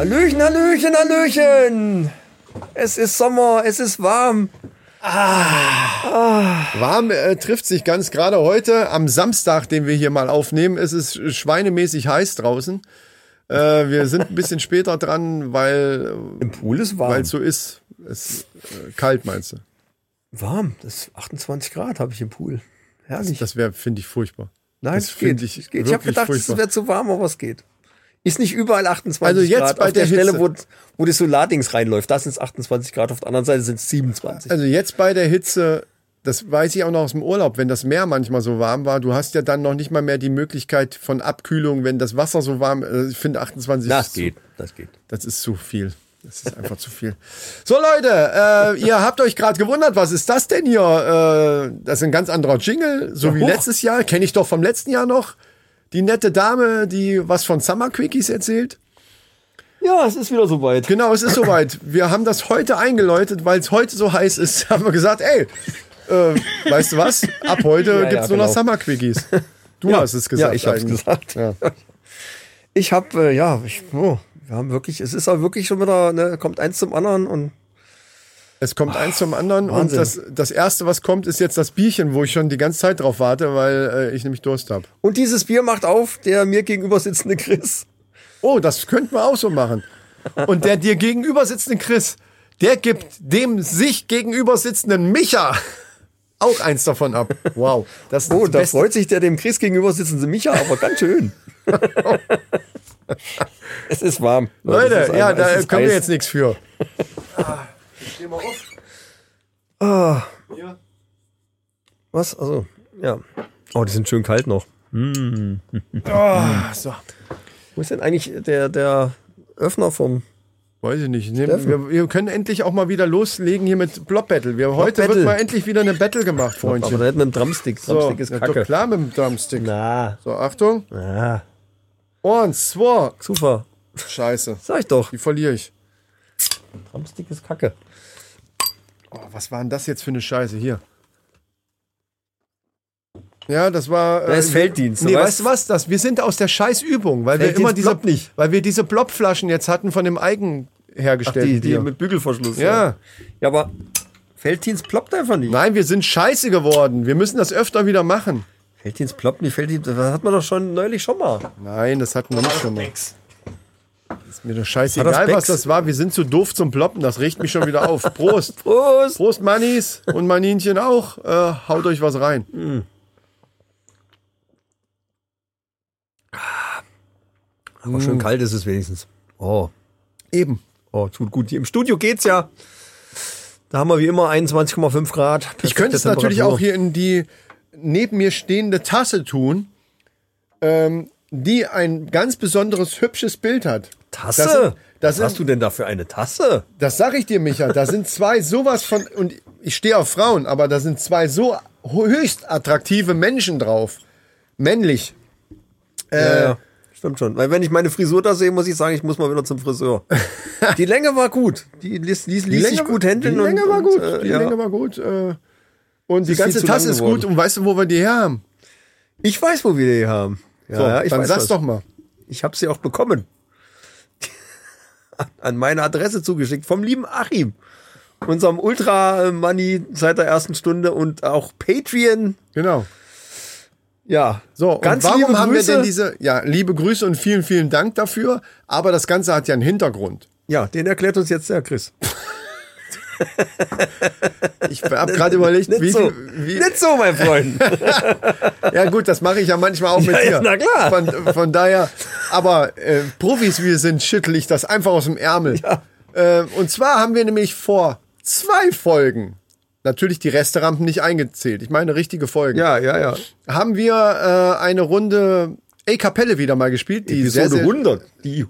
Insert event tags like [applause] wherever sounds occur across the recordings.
Hallöchen, Hallöchen, Hallöchen. Es ist Sommer, es ist warm. Warm äh, trifft sich ganz gerade heute am Samstag, den wir hier mal aufnehmen. Es ist schweinemäßig heiß draußen. Äh, wir sind ein bisschen später dran, weil Im Pool ist warm. weil es so ist. Es ist äh, kalt, meinst du? warm, das ist 28 Grad habe ich im Pool. Herrlich. Das wäre, finde ich, furchtbar. Nein, das es geht. ich es geht. Ich habe gedacht, es wäre zu warm, aber es geht. Ist nicht überall 28 Also jetzt Grad. bei auf der, der Stelle, wo, wo das Solardings reinläuft, da sind es 28 Grad, auf der anderen Seite sind es 27. Also jetzt bei der Hitze, das weiß ich auch noch aus dem Urlaub, wenn das Meer manchmal so warm war, du hast ja dann noch nicht mal mehr die Möglichkeit von Abkühlung, wenn das Wasser so warm ist. Ich finde 28 das ist zu- geht, das geht. Das ist zu viel. Das ist einfach zu viel. So Leute, äh, ihr habt euch gerade gewundert, was ist das denn hier? Äh, das ist ein ganz anderer Jingle, so wie hoch. letztes Jahr. Kenne ich doch vom letzten Jahr noch. Die nette Dame, die was von Summer Quickies erzählt. Ja, es ist wieder soweit. Genau, es ist soweit. Wir haben das heute eingeläutet, weil es heute so heiß ist. [laughs] Haben wir gesagt, ey, äh, weißt du was? Ab heute [laughs] Ja, ja, gibt's nur noch genau. Summer Quickies. Du hast es gesagt. Ja, ich eigentlich. gesagt. Ja. Ich habe, äh, ja, ich, oh, wir haben wirklich, es ist auch wirklich schon wieder, ne, kommt eins zum anderen und Es kommt eins zum anderen Wahnsinn. und das, das erste, was kommt, ist jetzt das Bierchen, wo ich schon die ganze Zeit drauf warte, weil äh, ich nämlich Durst habe. Und dieses Bier macht auf der mir gegenüber sitzende Chris. Oh, das könnten wir auch so machen. Und der dir gegenüber sitzende Chris, der gibt dem sich gegenüber sitzenden Micha auch eins davon ab. Wow. Das Oh, das da Beste. freut sich der dem Chris gegenüber sitzende Micha, aber ganz schön. [laughs] es ist warm. Leute, ist ja, einfach- es da können wir heiß. jetzt nichts für. [laughs] Was? Also, ja. Oh, die sind schön kalt noch. Ah, so. Wo ist denn eigentlich der, der Öffner vom. Weiß ich nicht. Nehmen-. Wir, wir können endlich auch mal wieder loslegen hier mit Blob Battle. Wir, heute Battle. wird mal endlich wieder eine Battle gemacht, Aber Freundchen. da hätten wir einen Drumstick. So, Drumstick ist ja, doch kacke. klar mit dem Drumstick. Na, So, Achtung. na. Eins, zwei. Super. Scheiße. Sag ich doch. Die verliere ich. Drumstick ist kacke. Oh, was war denn das jetzt für eine Scheiße hier? Ja, das war. Da ist Felddienst, Nee, weißt du was? Das, wir sind aus der Scheißübung, weil wir Felddienst immer diese, nicht. weil wir diese Blobflaschen jetzt hatten von dem eigen Ach, hergestellten die, die mit Bügelverschluss. Ja. Ja, aber Felddienst ploppt einfach nicht. Nein, wir sind scheiße geworden. Wir müssen das öfter wieder machen. Felddienst ploppt nicht. Felddienst, das hat man doch schon neulich schon mal. Nein, das hatten wir nicht schon mal. Ist mir doch scheißegal, was das war. Wir sind zu doof zum Ploppen. Das regt mich schon wieder auf. Prost. [laughs] Prost! Prost, Mannis und Maninchen auch. Äh, haut euch was rein. Aber schön kalt ist es wenigstens. Oh, Eben. oh, tut gut. Hier im Studio geht's ja. Da haben wir wie immer 21,5 Grad. Ich könnte es natürlich auch hier in die neben mir stehende Tasse tun, ähm, die ein ganz besonderes hübsches Bild hat. Tasse? Das sind- das Was sind- hast du denn da für eine Tasse? Das sag ich dir, Micha. Da sind zwei sowas von und ich stehe auf Frauen, aber da sind zwei so höchst attraktive Menschen drauf. Männlich. Äh, ja, stimmt schon. Weil wenn ich meine Frisur da sehe, muss ich sagen, ich muss mal wieder zum Friseur. [laughs] die Länge war gut. Die ließ, ließ, ließ sich gut handeln. Die Länge und, war und, gut. äh, die ja. Länge war gut. Äh, und die ganze Tasse ist gut. Und weißt du, wo wir die her haben? Ich weiß, wo wir die haben. Ja, So, ja, ich dann sag's was. doch mal. Ich habe sie auch bekommen. [laughs] An meine Adresse zugeschickt vom lieben Achim. Unserem Ultra-Money seit der ersten Stunde und auch Patreon. Genau. Ja, So, ganz und warum haben wir denn diese, ja, liebe Grüße und vielen, vielen Dank dafür. Aber das Ganze hat ja einen Hintergrund. Ja, den erklärt uns jetzt der Chris. [laughs] [laughs] Ich habe gerade überlegt, Nicht wie, so, wie nicht so, mein Freund. [laughs] ja gut, das mache ich ja manchmal auch mit Ja, dir. ja, na klar. Von, von daher, aber äh, Profis wie wir sind, schüttel ich das einfach aus dem Ärmel. Äh, und zwar haben wir nämlich vor zwei Folgen, natürlich die Resterampen nicht eingezählt, ich meine richtige Folgen, ja, ja, ja. haben wir äh, eine Runde A Kapelle wieder mal gespielt. Die Episode sehr, sehr, 100. Die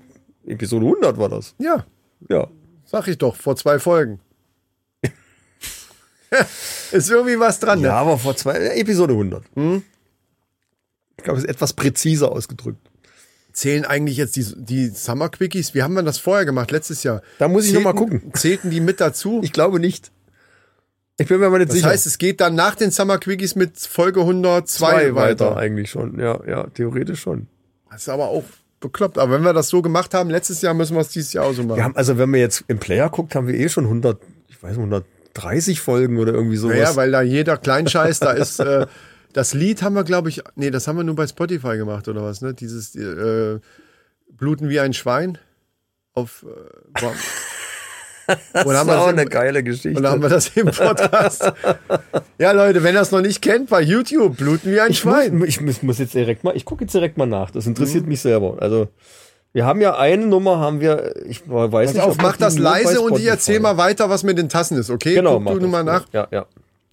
Episode 100 war das. Ja, Ja. sag ich doch, vor zwei Folgen. [laughs] ist irgendwie was dran. Ne? Ja, aber vor zwei, Episode 100. Hm? Ich glaube, es ist etwas präziser ausgedrückt. Zählen eigentlich jetzt die, die Summer Quickies? Wie haben wir das vorher gemacht, letztes Jahr? Da muss ich nochmal gucken. Zählten die mit dazu? Ich glaube nicht. Ich bin mir aber nicht das sicher. Das heißt, es geht dann nach den Summer Quickies mit Folge 102 Zwei weiter. weiter. Eigentlich schon, ja, ja, theoretisch schon. Das ist aber auch bekloppt. Aber wenn wir das so gemacht haben, letztes Jahr müssen wir es dieses Jahr auch so machen. Wir Haben, also wenn wir jetzt im Player guckt, haben wir eh schon 100, ich weiß nicht, 100 30 Folgen oder irgendwie sowas. Ja, naja, weil da jeder Kleinscheiß, da [laughs] ist äh, das Lied haben wir, glaube ich, nee, das haben wir nur bei Spotify gemacht oder was, ne? Dieses äh, Bluten wie ein Schwein auf. Äh, [laughs] Das ist auch im, eine geile Geschichte. Und haben wir das im Podcast. ja, Leute, wenn ihr das noch nicht kennt, bei YouTube bluten wie ein ich Schwein. Muss, ich muss jetzt direkt mal, ich gucke jetzt direkt mal nach. Das interessiert mhm. mich selber. Also wir haben ja eine Nummer, haben wir, ich weiß Pass nicht, auf, mach das leise und ich erzähl mal weiter, was mit den Tassen ist, okay? Genau, Guck mach du mal nach. Ja, ja.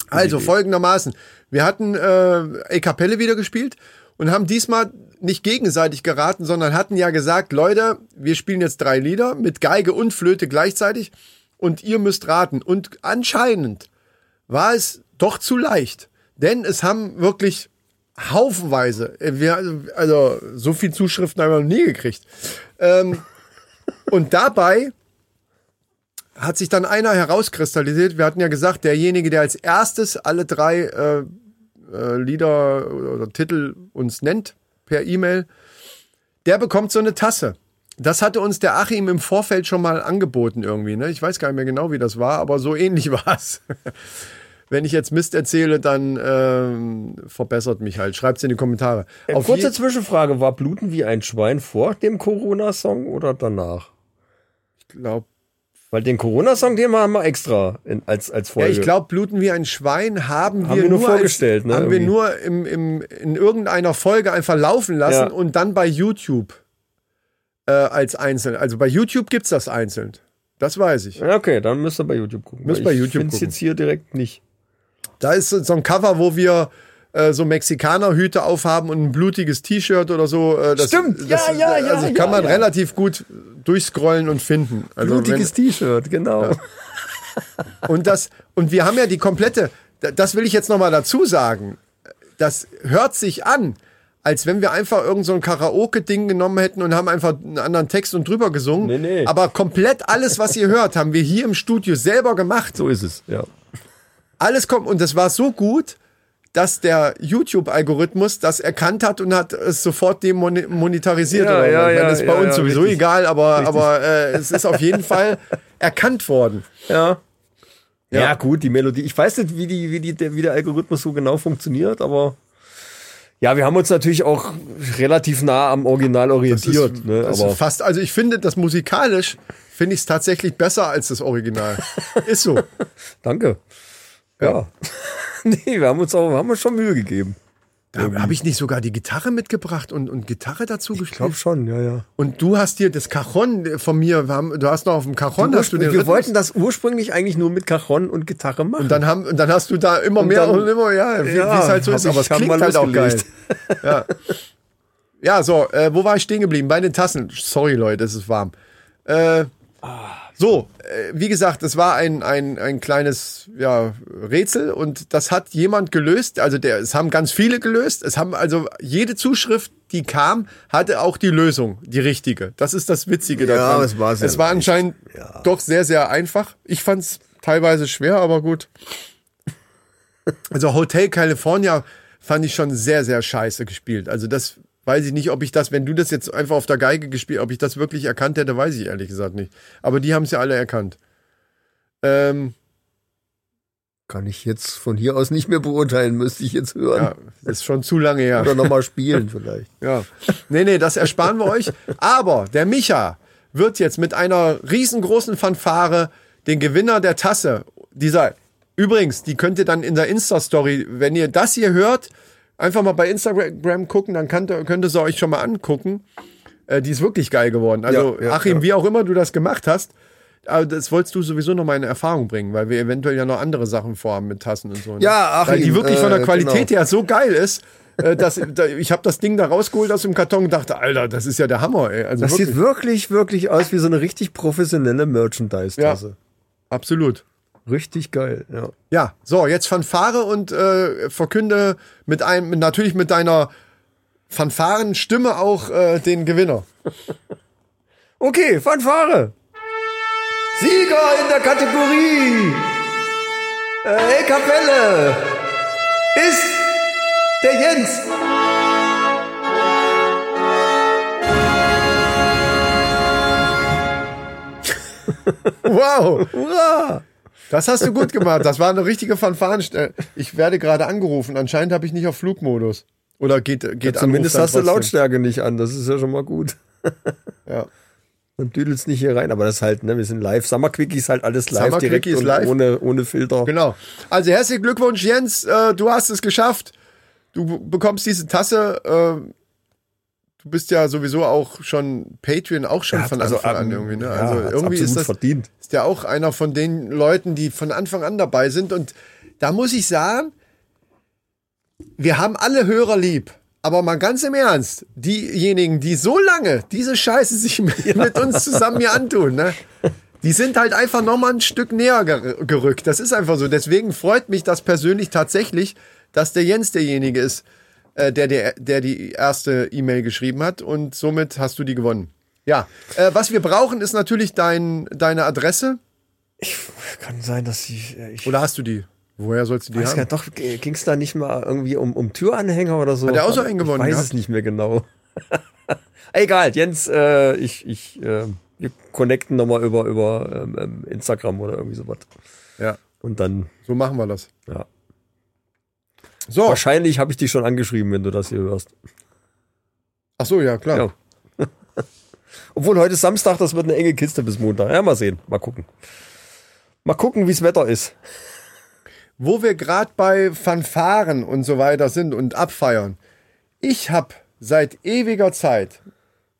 Also folgendermaßen. Wir hatten äh, E Kapelle wieder gespielt und haben diesmal nicht gegenseitig geraten, sondern hatten ja gesagt, Leute, wir spielen jetzt drei Lieder mit Geige und Flöte gleichzeitig und ihr müsst raten. Und anscheinend war es doch zu leicht, denn es haben wirklich haufenweise, äh, wir, also so viel Zuschriften haben wir noch nie gekriegt. Ähm, [laughs] und dabei hat sich dann einer herauskristallisiert. Wir hatten ja gesagt, derjenige, der als erstes alle drei äh, äh, Lieder oder Titel uns nennt per E-Mail, der bekommt so eine Tasse. Das hatte uns der Achim im Vorfeld schon mal angeboten irgendwie. Ne? Ich weiß gar nicht mehr genau, wie das war, aber so ähnlich [laughs] war es. Wenn ich jetzt Mist erzähle, dann ähm, verbessert mich halt. Schreibt's in die Kommentare. Auf Auf Kurze Zwischenfrage, war Bluten wie ein Schwein vor dem Corona-Song oder danach? ich glaube, Weil den Corona-Song, den haben wir extra in, als, als Ja, Folge. ich glaube, Bluten wie ein Schwein haben, Haben wir, wir nur vorgestellt, als, ne, Haben wir irgendwie. nur im, im, in irgendeiner Folge einfach laufen lassen Ja. und dann bei YouTube äh, als einzeln. Also bei YouTube gibt's das einzeln. Das weiß ich. Ja, Okay, dann müsst ihr bei YouTube gucken. Müsst bei ich YouTube gucken. jetzt hier direkt nicht. Da ist so ein Cover, wo wir äh, so Mexikanerhüte aufhaben und ein blutiges T-Shirt oder so. Äh, das, Stimmt, das, ja, ja, ja, Also kann ja, man ja. relativ gut durchscrollen und finden. Also Blutiges T-Shirt, genau. Und das, und wir haben ja die komplette, da- das will ich jetzt nochmal dazu sagen. Das hört sich an, als wenn wir einfach irgend so ein Karaoke-Ding genommen hätten und haben einfach einen anderen Text und drüber gesungen. Nee, nee. Aber komplett alles, was ihr hört, haben wir hier im Studio selber gemacht. So ist es, ja. Alles kommt, und das war so gut, dass der YouTube-Algorithmus das erkannt hat und hat es sofort demonetarisiert. Ja, oder ja, ja, das ist bei ja, uns ja, sowieso richtig. egal, aber, aber äh, es ist auf jeden Fall [laughs] erkannt worden. Ja. Ja. Ja. gut, die Melodie. Ich weiß nicht, wie, die, wie, die, der, wie der Algorithmus so genau funktioniert, aber ja, wir haben uns natürlich auch relativ nah am Original orientiert. ist, ne? das aber ist fast, also ich finde das musikalisch, finde ich es tatsächlich besser als das Original. [laughs] ist so. danke. Ja. [laughs] nee, wir haben uns auch, haben uns schon Mühe gegeben. Da habe ich nicht sogar die Gitarre mitgebracht und, und Gitarre dazu Ich gespielt. glaube schon, ja, ja. Und du hast dir das Cajon von mir, haben, du hast noch auf dem Cajon, hast du den wir wollten das ursprünglich eigentlich nur mit Cajon und Gitarre machen. und dann haben, und dann hast du da immer mehr dann- und immer, ja, wie Ja, es halt so ist, ich- aber es klingt halt auch geil. [laughs] Ja. ja, so, äh, wo war ich stehen geblieben? Bei den Tassen. Sorry, Leute, es ist warm. Äh, so, äh, wie gesagt, es war ein, ein, ein kleines ja, Rätsel und das hat jemand gelöst. Also der, es haben ganz viele gelöst. Es haben also jede Zuschrift, die kam, hatte auch die Lösung, die richtige. Das ist das Witzige Ja, daran. es war sehr es war anscheinend doch sehr, sehr einfach. Ich fand es teilweise schwer, aber gut. Also Hotel California fand ich schon sehr, sehr scheiße gespielt. Also das weiß ich nicht, ob ich das, wenn du das jetzt einfach auf der Geige gespielt, ob ich das wirklich erkannt hätte, weiß ich ehrlich gesagt nicht. Aber die haben es ja alle erkannt. Ähm, Kann ich jetzt von hier aus nicht mehr beurteilen, müsste ich jetzt hören. ja, das ist schon zu lange her. Oder nochmal [laughs] spielen vielleicht. Ja. Nee, nee, das ersparen wir euch. Aber der Micha wird jetzt mit einer riesengroßen Fanfare den Gewinner der Tasse, dieser, übrigens, die könnt ihr dann in der Insta-Story, wenn ihr das hier hört, einfach mal bei Instagram gucken, dann könnt ihr, könnt ihr sie euch schon mal angucken. Äh, die ist wirklich geil geworden. Also, Ja, ja, Achim, ja. wie auch immer du das gemacht hast, aber das wolltest du sowieso noch mal in Erfahrung bringen, weil wir eventuell ja noch andere Sachen vorhaben mit Tassen und so. Ne? Ja, Achim, Weil die wirklich von der äh, Qualität genau. her so geil ist, äh, dass da, ich habe das Ding da rausgeholt aus dem Karton und dachte, Alter, das ist ja der Hammer, ey. Also Das wirklich, sieht wirklich, wirklich aus wie so eine richtig professionelle Merchandise-Tasse. absolut. Richtig geil, ja. Ja, so, jetzt Fanfare und äh, verkünde mit einem, natürlich mit deiner Fanfarenstimme auch äh, den Gewinner. [laughs] okay, Fanfare! Sieger in der Kategorie äh, Kapelle ist der Jens. Wow! Hurra! Das hast du gut gemacht. Das war eine richtige Fanfarenstelle. Ich werde gerade angerufen. Anscheinend habe ich nicht auf Flugmodus. Oder geht, geht Zumindest Anruf hast du? Lautstärke nicht an, das ist ja schon mal gut. [laughs] Ja. Dann düdelst nicht hier rein, aber das ist halt, ne, wir sind live. Summer Quickie ist halt alles live Summer direkt ist und live. ohne, ohne Filter. Genau. Also herzlichen Glückwunsch, Jens. Äh, du hast es geschafft. Du bekommst diese Tasse. Äh, du bist ja sowieso auch schon Patreon, auch schon von also, Anfang an ähm, irgendwie. Ne? ja, Also irgendwie ist das verdient. ist ja auch einer von den Leuten, die von Anfang an dabei sind. Und da muss ich sagen, wir haben alle Hörer lieb. Aber mal ganz im Ernst, diejenigen, die so lange diese Scheiße sich [laughs] mit, mit uns zusammen hier antun, ne? Die sind halt einfach nochmal ein Stück näher ger gerückt. Das ist einfach so. Deswegen freut mich das persönlich tatsächlich, dass der Jens derjenige ist, äh, der, der, der die erste E-Mail geschrieben hat. Und somit hast du die gewonnen. Ja, äh, was wir brauchen, ist natürlich dein, deine Adresse. Kann sein, dass ich, äh, ich Oder hast du die? Woher sollst du die weiß haben? gar doch, ging es da nicht mal irgendwie um, um Türanhänger oder so? Hat er auch so einen gewonnen Ich weiß gehabt? es nicht mehr genau. [laughs] Egal, Jens, äh, ich, ich, äh, wir connecten nochmal über, über ähm, ähm, Instagram oder irgendwie sowas. Ja, Und dann, so machen wir das. ja. So. Wahrscheinlich habe ich dich schon angeschrieben, wenn du das hier hörst. Ach so, ja, klar. Ja. [laughs] Obwohl heute ist Samstag, das wird eine enge Kiste bis Montag. Ja, mal sehen, mal gucken. Mal gucken, wie das Wetter ist. Wo wir gerade bei Fanfaren und so weiter sind und abfeiern. Ich habe seit ewiger Zeit,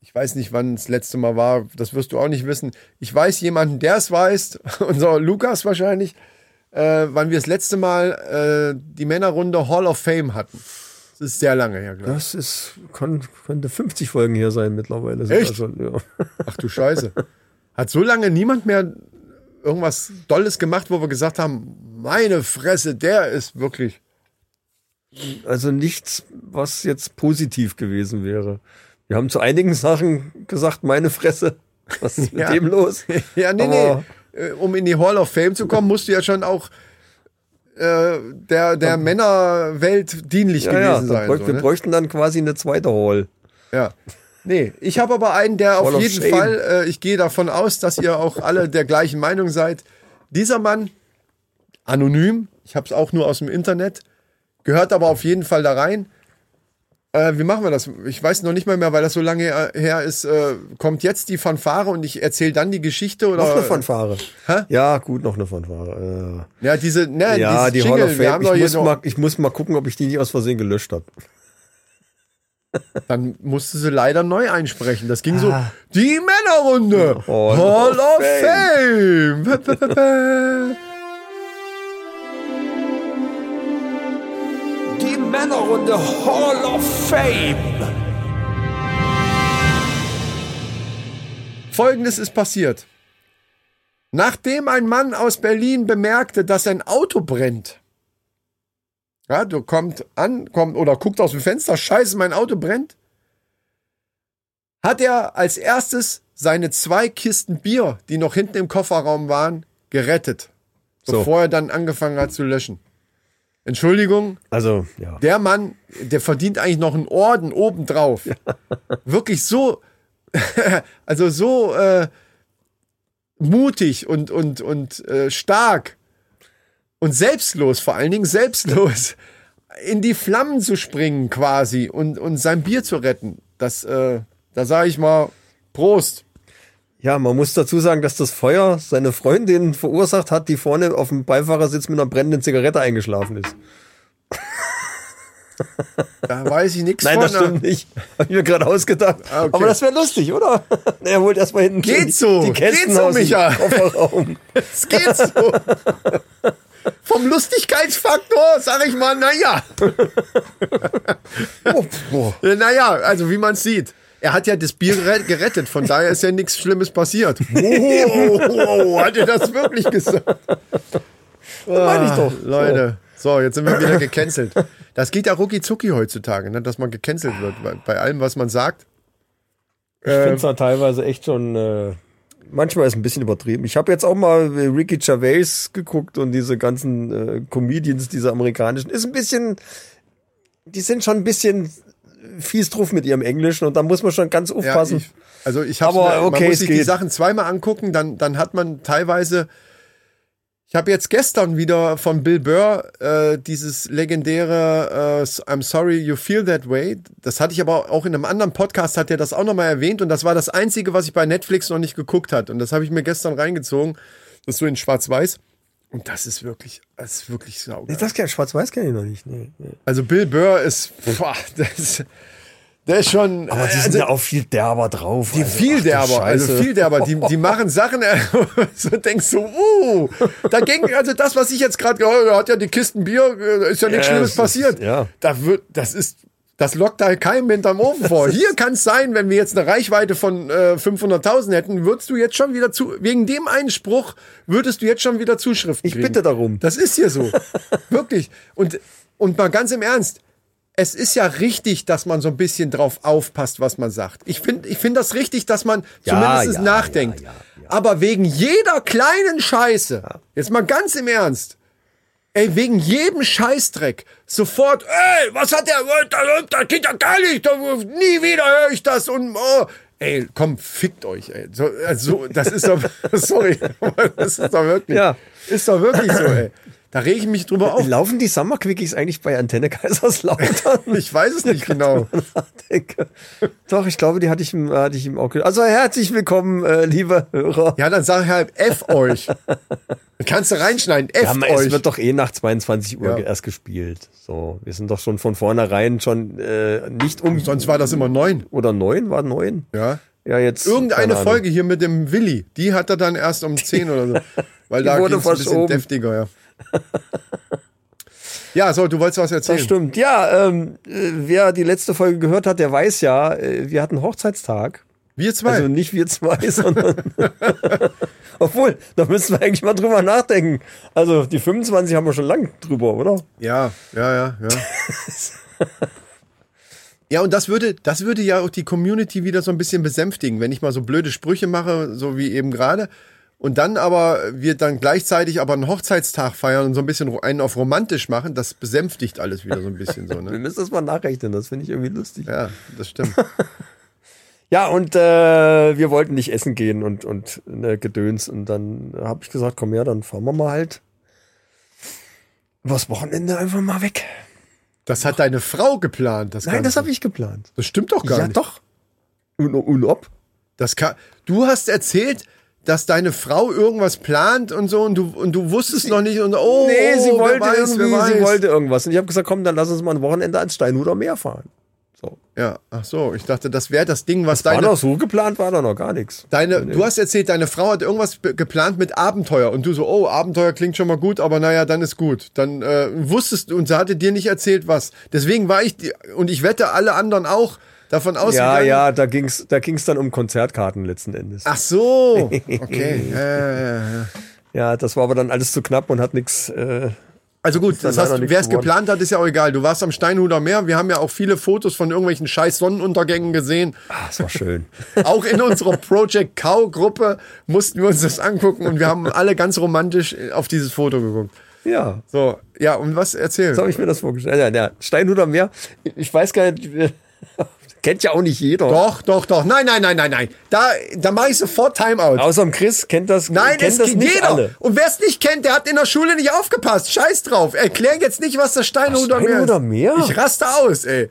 ich weiß nicht, wann das letzte Mal war, das wirst du auch nicht wissen. Ich weiß jemanden, der es weiß, [laughs] unser Lukas wahrscheinlich, äh, wann wir das letzte Mal äh, die Männerrunde Hall of Fame hatten. Das ist sehr lange her, glaube ich. Das ist, kon, könnte 50 Folgen hier sein mittlerweile. Echt? Schon, ja. Ach du Scheiße. Hat so lange niemand mehr irgendwas Dolles gemacht, wo wir gesagt haben, meine Fresse, der ist wirklich. Also nichts, was jetzt positiv gewesen wäre. Wir haben zu einigen Sachen gesagt, meine Fresse. Was ist mit Ja. dem los? Ja, nee, Aber- nee. Äh, Um in die Hall of Fame zu kommen, musst du ja schon auch äh, der, der Männerwelt dienlich Ja, gewesen ja, sein. bräuch, So, wir ne? bräuchten dann quasi eine zweite Hall. ja. Nee, ich habe aber einen, der auf Hall of jeden Shame. Fall, äh, ich gehe davon aus, dass ihr auch alle der gleichen Meinung seid. Dieser Mann, anonym, ich habe es auch nur aus dem Internet, gehört aber auf jeden Fall da rein. Äh, wie machen wir das? Ich weiß noch nicht mal mehr, weil das so lange äh, her ist. Äh, kommt jetzt die Fanfare und ich erzähle dann die Geschichte oder? Noch eine Fanfare. Hä? Ja, gut, noch eine Fanfare. Ja, diese, ne, Äh, ja, die Hall Jingle, of wir Fame. Ich muss, mal, ich muss mal gucken, ob ich die nicht aus Versehen gelöscht habe. dann musste sie leider neu einsprechen. Das ging so, die Männerrunde, Hall Hall, of of Fame. Männerrunde Hall of Fame. Folgendes ist passiert. Nachdem ein Mann aus Berlin bemerkte, dass sein Auto brennt, ja, du kommt an, kommt oder guckt aus dem Fenster, scheiße, mein Auto brennt, hat er als erstes seine zwei Kisten Bier, die noch hinten im Kofferraum waren, gerettet, So. bevor er dann angefangen hat zu löschen. Entschuldigung, Also, ja. der Mann, der verdient eigentlich noch einen Orden obendrauf. [laughs] Wirklich so, [laughs] also so äh, mutig und, und, und äh, stark und selbstlos, vor allen Dingen selbstlos, [laughs] in die Flammen zu springen quasi und, und sein Bier zu retten. Das, äh, da sage ich mal, Prost. Ja, man muss dazu sagen, dass das Feuer seine Freundin verursacht hat, die vorne auf dem Beifahrersitz mit einer brennenden Zigarette eingeschlafen ist. Da weiß ich nichts Nein, von. das stimmt nicht. Hab ich mir gerade ausgedacht. Ah, okay. Aber das wäre lustig, oder? [laughs] er holt erstmal hinten Geht so, die Kästen geht so, Micha. Kofferraum. [laughs] Es geht so. Vom Lustigkeitsfaktor sag ich mal, naja. [laughs] Oh, boah. Naja, also wie man sieht. Er hat ja das Bier gere- gerettet, von daher ist ja nichts Schlimmes passiert. [laughs] Oh, hat er das wirklich gesagt? [laughs] meine ich doch. Ah, Leute, so, jetzt sind wir wieder gecancelt. Das geht ja rucki zucki heutzutage, ne, dass man gecancelt wird bei, bei allem, was man sagt. Ich finde es ja teilweise echt schon. Äh, manchmal ist ein bisschen übertrieben. Ich habe jetzt auch mal Ricky Gervais geguckt und diese ganzen äh, Comedians, diese amerikanischen. Ist ein bisschen. Die sind schon ein bisschen fies drauf mit ihrem Englischen und da muss man schon ganz aufpassen. ich- Also ich habe okay, man muss sich die geht. Sachen zweimal angucken, dann, dann hat man teilweise. Ich habe jetzt gestern wieder von Bill Burr äh, dieses legendäre äh, I'm sorry you feel that way. Das hatte ich aber auch in einem anderen Podcast, hat er das auch nochmal erwähnt und das war das Einzige, was ich bei Netflix noch nicht geguckt hat. Und das habe ich mir gestern reingezogen. Das ist so in Schwarz-Weiß. Und das ist wirklich, das ist wirklich saugeil. Das kenn, Schwarz-Weiß kenne ich noch nicht. Nee, nee. Also Bill Burr ist, boah, das, der ist schon. Aber die sind also, ja auch viel derber drauf. die also, viel derber, also viel derber. Die, die machen Sachen, [laughs] so denkst du, uh, dagegen, also das, was ich jetzt gerade, oh, da hat ja die Kisten Bier, äh, ist ja nichts Ja, Schlimmes es ist- passiert. ja. Da wird, das ist, das lockt da keinem hinterm Ofen vor. Hier kann es sein, wenn wir jetzt eine Reichweite von äh, 500.000 hätten, würdest du jetzt schon wieder zu, wegen dem einen Spruch, würdest du jetzt schon wieder Zuschriften Ich kriegen. bitte darum. Das ist hier so. [laughs] Wirklich. Und, und mal ganz im Ernst. Es ist ja richtig, dass man so ein bisschen drauf aufpasst, was man sagt. Ich finde ich find das richtig, dass man Ja, zumindest ja, nachdenkt. ja. Aber wegen jeder kleinen Scheiße, jetzt mal ganz im Ernst, ey, wegen jedem Scheißdreck, sofort, ey, was hat der, das, geht ja gar nicht, nie wieder höre ich das und, oh, ey, komm, fickt euch, ey. So, also, das ist doch, [laughs] sorry, [laughs] das ist doch wirklich, Ja. ist doch wirklich so, ey. Da rege ich mich drüber auf. Laufen die Summer Quickies eigentlich bei Antenne Kaiserslautern? [laughs] Ich weiß es nicht genau. Doch, ich glaube, die hatte ich, im- hatte ich im auch. Also herzlich willkommen, äh, liebe Hörer. Ja, dann sag halt F euch. Kannst du reinschneiden, F Ja, aber euch. es wird doch eh nach 22 Uhr Ja. erst gespielt. So, wir sind doch schon von vornherein schon äh, nicht um. Sonst war das immer neun. Oder neun, war neun? Ja. Ja, jetzt. Irgendeine. Folge hier mit dem Willi, die hat er dann erst um [laughs] 10 oder so. Weil da wurde ein bisschen deftiger, ja. Ja, so, du wolltest was erzählen. Das stimmt. Ja, ähm, äh, wer die letzte Folge gehört hat, der weiß ja, äh, wir hatten Hochzeitstag. Wir zwei. Also nicht wir zwei, [laughs] sondern. [laughs] Obwohl, da müssen wir eigentlich mal drüber nachdenken. Also die 25 haben wir schon lang drüber, oder? ja, ja, ja, ja. [laughs] Ja, und das würde, das würde ja auch die Community wieder so ein bisschen besänftigen, wenn ich mal so blöde Sprüche mache, so wie eben gerade. Und dann aber wir dann gleichzeitig aber einen Hochzeitstag feiern und so ein bisschen einen auf romantisch machen, das besänftigt alles wieder so ein bisschen so, [laughs] Wir ne? müssen das mal nachrechnen, das finde ich irgendwie lustig. Ja, Ja, das stimmt. [laughs] und äh, wir wollten nicht essen gehen und, und äh, Gedöns. Und dann habe ich gesagt, komm her, dann fahren wir mal halt übers Wochenende einfach mal weg. Das hat deine Frau geplant. Das Nein, Ganze. das habe ich geplant. Das stimmt doch gar ja, nicht. doch. Und, und ob? Das kann, du hast erzählt, dass deine Frau irgendwas plant und so und du, und du wusstest noch nicht und oh, Nee, sie wollte weiß, irgendwie, sie wollte irgendwas. Und ich habe gesagt, komm, dann lass uns mal ein Wochenende ans Steinhuder Meer fahren. So. Ja, ach so, ich dachte, das wäre das Ding, was War deine, doch so geplant, war da noch gar nichts. deine, du hast erzählt, deine Frau hat irgendwas geplant mit Abenteuer und du so, oh, Abenteuer klingt schon mal gut, aber naja, dann ist gut. Dann äh, wusstest du und sie hatte dir nicht erzählt, was. Deswegen war ich, die- und ich wette, alle anderen auch davon Ja, ausgegangen. ja, da ging's, da ging's dann um Konzertkarten letzten Endes. Ach so, [laughs] okay. ja, ja, ja, ja. Ja, das war aber dann alles zu knapp und hat nichts. Äh, Also gut, das heißt, wer es geplant hat, ist ja auch egal. Du warst am Steinhuder Meer. Wir haben ja auch viele Fotos von irgendwelchen scheiß Sonnenuntergängen gesehen. ah, es war schön. [laughs] Auch in unserer Project Cow Gruppe mussten wir uns das angucken und wir haben alle ganz romantisch auf dieses Foto geguckt. ja, So, ja, und was erzählen? so habe ich mir das vorgestellt. Ja, ja, Steinhuder Meer. Ich weiß gar nicht, äh, kennt ja auch nicht jeder. Doch, doch, doch. Nein, nein, nein, nein, nein. Da, da mache ich sofort Timeout. Außer dem Chris kennt das, Nein, kennt es das kennt nicht jeder. alle. Und wer es nicht kennt, der hat in der Schule nicht aufgepasst. Scheiß drauf. Erklär jetzt nicht, was das Steinhuder Meer ist. Meer? Ich raste aus, ey.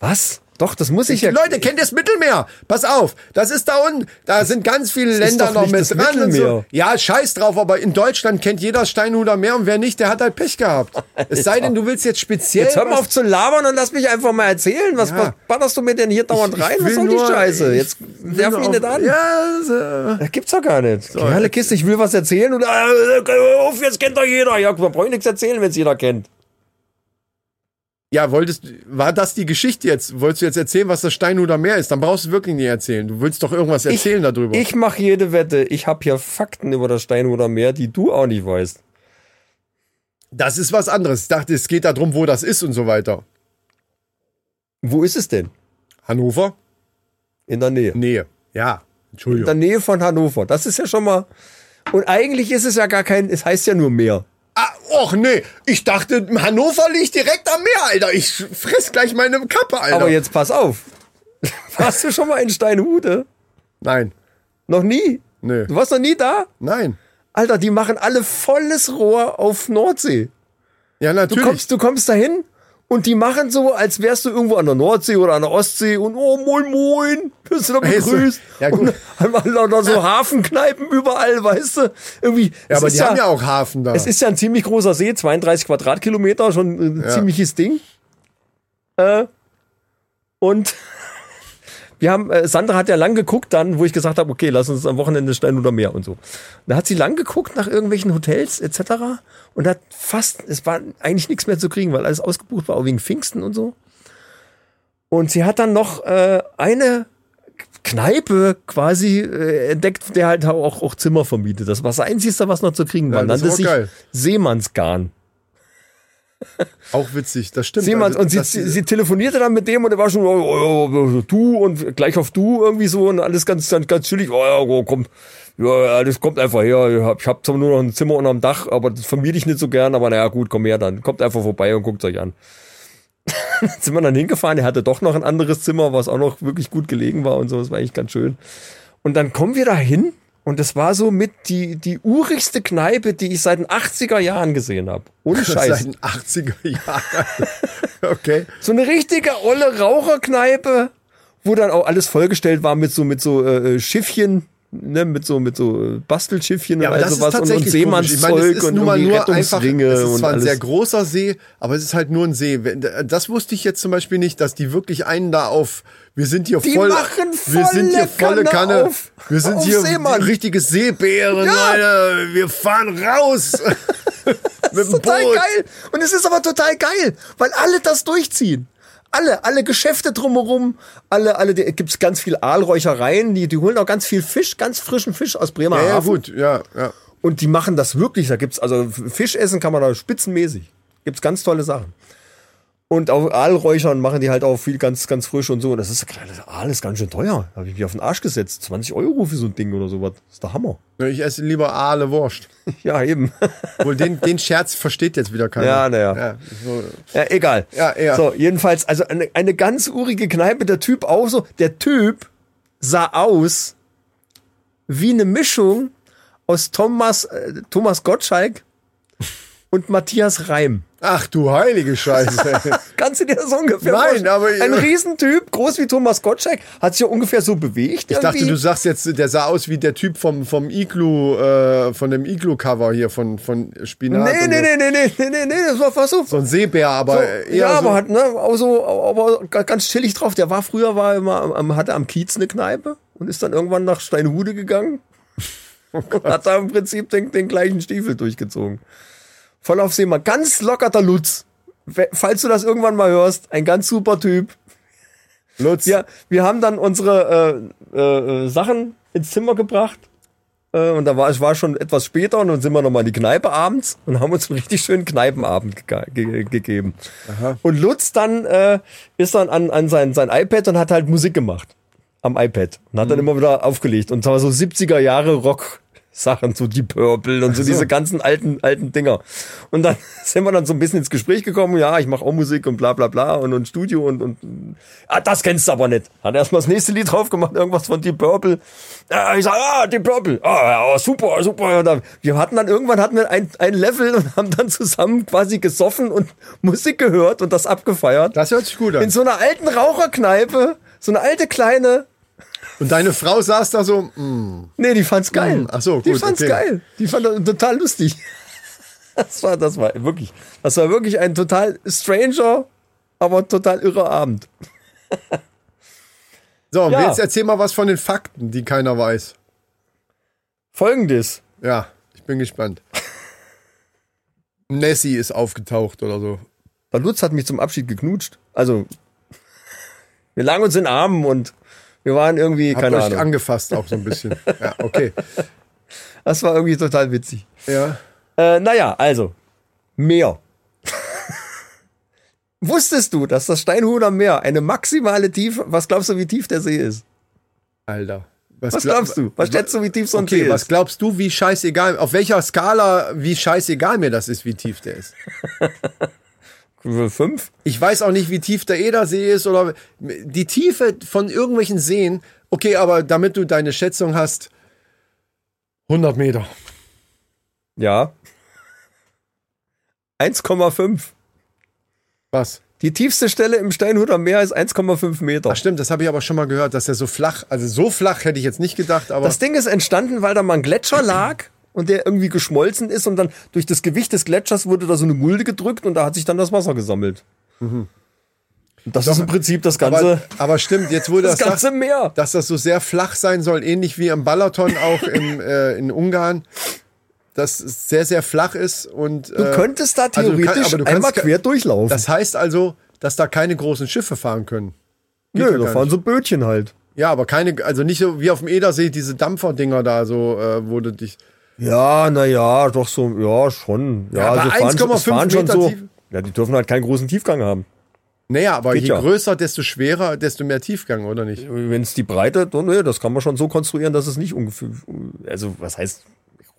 Was? Doch, das muss ich ja. Leute, kennt ihr das Mittelmeer? Pass auf, das ist da unten. Da sind ganz viele Länder noch mit dran. Und so. Ja, scheiß drauf, aber in Deutschland kennt jeder Steinhuder Meer und wer nicht, der hat halt Pech gehabt. [laughs] Es sei denn, du willst jetzt speziell. Jetzt hör mal was- auf zu labern und lass mich einfach mal erzählen. Was, Ja. was ballerst du mir denn hier dauernd Ich- ich rein? Was will soll die nur- Scheiße? ich Jetzt werf mich nicht an. Ja. Das gibt's doch gar nicht. So, Herrle Kiste, ich will was erzählen und äh, auf, jetzt kennt doch jeder. Ja, man braucht nichts erzählen, wenn es jeder kennt. Ja, wolltest, war das die Geschichte jetzt? Wolltest du jetzt erzählen, was das Steinhuder Meer ist? Dann brauchst du wirklich nicht erzählen. Du willst doch irgendwas erzählen darüber. Ich mache jede Wette. Ich habe hier Fakten über das Steinhuder Meer, die du auch nicht weißt. das ist was anderes. Ich dachte, es geht darum, wo das ist und so weiter. Wo ist es denn? Hannover? In der Nähe. Nähe. Ja, In der Entschuldigung. Nähe von Hannover. Das ist ja schon mal. Und eigentlich ist es ja gar kein. Es heißt ja nur Meer. Ah, och nee, ich dachte, Hannover liegt direkt am Meer, Alter. Ich fress gleich meine Kappe, Alter. Aber jetzt pass auf. [laughs] Warst du schon mal in Steinhude? Nein. Noch nie? Nö. Du warst noch nie da? Nein. Alter, die machen alle volles Rohr auf Nordsee. Ja, Du natürlich. kommst, du kommst dahin und die machen so, als wärst du irgendwo an der Nordsee oder an der Ostsee und oh moin moin, wirst du da begrüßt. ja, gut. Und einmal lauter so Hafenkneipen überall, weißt du? Irgendwie. ja, aber die haben ja auch Hafen da. Es ist ja ein ziemlich großer See, 32 Quadratkilometer, schon ein Ja. ziemliches Ding. Äh, und wir haben, äh, Sandra hat ja lang geguckt dann, wo ich gesagt habe, okay, lass uns am Wochenende Stein oder Meer und so. Da hat sie lang geguckt nach irgendwelchen Hotels etc. und hat fast, es war eigentlich nichts mehr zu kriegen, weil alles ausgebucht war, auch wegen Pfingsten und so. Und sie hat dann noch äh, eine Kneipe quasi äh, entdeckt, der halt auch, auch Zimmer vermietet. Das war das Einzige, was noch zu kriegen war. Ja, das Nannte ist sich geil. Seemannsgarn. Auch witzig, das stimmt. Seemanns, Also, und sie, sie, sie telefonierte dann mit dem und er war schon oh, oh, oh, du und gleich auf du irgendwie so und alles ganz ganz, ganz chillig. Oh, ja, oh, komm, ja, das kommt einfach her. Ich hab, ich hab zwar nur noch ein Zimmer unterm Dach, aber das vermiete ich nicht so gern. Aber naja, gut, komm her dann. Kommt einfach vorbei und guckt euch an. [laughs] Dann sind wir dann hingefahren. Er hatte doch noch ein anderes Zimmer, was auch noch wirklich gut gelegen war und so. Das war eigentlich ganz schön. Und dann kommen wir da hin und das war so mit die, die urigste Kneipe, die ich seit den 80er Jahren gesehen habe. Ohne [laughs] Scheiß. Seit den 80er Jahren. [laughs] okay. So eine richtige olle Raucherkneipe, wo dann auch alles vollgestellt war mit so mit so äh, Schiffchen, ne, mit so mit so äh, Bastelschiffchen Ja, und aber all das ist sowas und, und Seemannszeug es ist und irgendwie nur einfach, Rettungsringe es ist und zwar ein alles. sehr großer See, aber es ist halt nur ein See. Das wusste ich jetzt zum Beispiel nicht, dass die wirklich einen da auf, wir sind hier Die voll, machen wir sind hier volle Kanne Kanne, auf- wir sind auf hier Seemann. richtige Seebären, Ja. Alter, wir fahren raus. [laughs] [laughs] Mit dem total Boot. geil. Und es ist aber total geil, weil alle das durchziehen. Alle, alle Geschäfte drumherum, alle, alle, die- gibt's ganz viel Aalräuchereien, die, die holen auch ganz viel Fisch, ganz frischen Fisch aus Bremerhaven. Ja, ja, gut, ja, ja. Und die machen das wirklich. Da gibt's also Fisch essen kann man da spitzenmäßig. Gibt's ganz tolle Sachen. Und auch Aalräuchern machen die halt auch viel ganz, ganz frisch und so. Das ist das Aal ist ganz schön teuer. Da habe ich mich auf den Arsch gesetzt. 20 Euro für so ein Ding oder sowas. Das ist der Hammer. Ich esse lieber Aale Wurst. [laughs] Ja, eben. Wohl den, den Scherz versteht jetzt wieder keiner. Ja, na ja. ja so. Ja, egal. Ja, ja. So, jedenfalls, also eine, eine ganz urige Kneipe. Der Typ auch so. Der Typ sah aus wie eine Mischung aus Thomas, äh, Thomas Gottschalk und Matthias Reim. Ach du heilige Scheiße. [laughs] Kannst du dir das ungefähr Nein, vorstellen? aber- Ein Riesentyp, groß wie Thomas Gottschalk, hat sich ja ungefähr so bewegt. Ich dachte, du sagst jetzt, der sah aus wie der Typ vom, vom Iglu, äh, von dem Iglu-Cover hier, von, von Spinat. Nee, nee, so. nee, nee, nee, nee, nee, nee, das war fast so. So ein Seebär, aber eher ja, so. aber hat, ne, auch so, aber ga- ganz chillig drauf. Der war früher, war immer, hatte am Kiez eine Kneipe und ist dann irgendwann nach Steinhude gegangen. Oh [laughs] und hat da im Prinzip den, den gleichen Stiefel durchgezogen. Voll auf See, mal ganz lockerter Lutz. We- Falls du das irgendwann mal hörst, ein ganz super Typ. Lutz. Ja, wir haben dann unsere äh, äh, Sachen ins Zimmer gebracht. Äh, und da war es war schon etwas später und dann sind wir nochmal in die Kneipe abends und haben uns einen richtig schönen Kneipenabend ge ge gegeben. Und Lutz dann äh, ist dann an, an sein, sein iPad und hat halt Musik gemacht. Am iPad. Und hat dann immer wieder aufgelegt. Und zwar so 70er Jahre Rock. Sachen, so die Purple und so, diese ganzen alten, alten Dinger. Und dann [laughs] sind wir dann so ein bisschen ins Gespräch gekommen, ja, ich mache auch Musik und bla bla bla und, und Studio und, und ah, das kennst du aber nicht. Hat erstmal das nächste Lied drauf gemacht, irgendwas von Deep Purple. Ja, ich sag, ah, Deep Purple. Ah, ja, super, super. Und dann, wir hatten dann irgendwann hatten wir ein, ein Level und haben dann zusammen quasi gesoffen und [laughs] Musik gehört und das abgefeiert. Das hört sich gut an. In so einer alten Raucherkneipe, so eine alte kleine, Und deine Frau saß da so, mm, Nee, die fand's geil. Hm, ach so, Die gut, fand's okay. geil. Die fand das total lustig. [laughs] Das war, das war wirklich, das war wirklich ein total stranger, aber total irrer Abend. [laughs] so, und Ja. jetzt erzähl mal was von den Fakten, die keiner weiß. Folgendes. Ja, ich bin gespannt. Nessie ist aufgetaucht oder so. Der Lutz hat mich zum Abschied geknutscht. Also, wir lagen uns in Armen und wir waren irgendwie, Habt keine euch Ahnung. angefasst auch so ein bisschen. ja, okay. Das war irgendwie total witzig. Ja. Äh, naja, also, Meer. [laughs] Wusstest du, dass das Steinhuder Meer eine maximale Tiefe, was glaubst du, wie tief der See ist? Alter. Was glaub- glaubst du? Was schätzt du, wie tief so ein Okay, See was ist? glaubst du, wie scheißegal, auf welcher Skala, wie scheißegal mir das ist, wie tief der ist? [laughs] fünf. Ich weiß auch nicht, wie tief der Edersee ist oder die Tiefe von irgendwelchen Seen. Okay, aber damit du deine Schätzung hast, 100 Meter. Ja. 1,5. Was? Die tiefste Stelle im Steinhuder Meer ist 1,5 Meter. Ach stimmt, das habe ich aber schon mal gehört, dass er so flach, also so flach hätte ich jetzt nicht gedacht, aber Das Ding ist entstanden, weil da mal ein Gletscher lag und der irgendwie geschmolzen ist und dann durch das Gewicht des Gletschers wurde da so eine Mulde gedrückt und da hat sich dann das Wasser gesammelt. Und das ist im Prinzip das ganze, Mhm. aber, aber stimmt, jetzt wurde [laughs] das das, ganze Meer. dass das so sehr flach sein soll, ähnlich wie am Balaton auch im, [laughs] äh, in Ungarn, dass es sehr, sehr flach ist und Du äh, könntest da also du kann- theoretisch aber du kannst einmal quer durchlaufen. das heißt also, dass da keine großen Schiffe fahren können. Geht Nö, da fahren nicht. so Bötchen halt. Ja, aber keine, also nicht so wie auf dem Edersee, diese Dampferdinger da, so, äh, wo du dich. Ja, naja, doch so, ja, schon. Ja, Ja, also fahren, 1,5 es fahren schon Meter so. tief. Ja, die dürfen halt keinen großen Tiefgang haben. Naja, aber Geht je ja. größer, desto schwerer, desto mehr Tiefgang, oder nicht? Wenn es die Breite, dann, nee, das kann man schon so konstruieren, dass es nicht ungefähr, also was heißt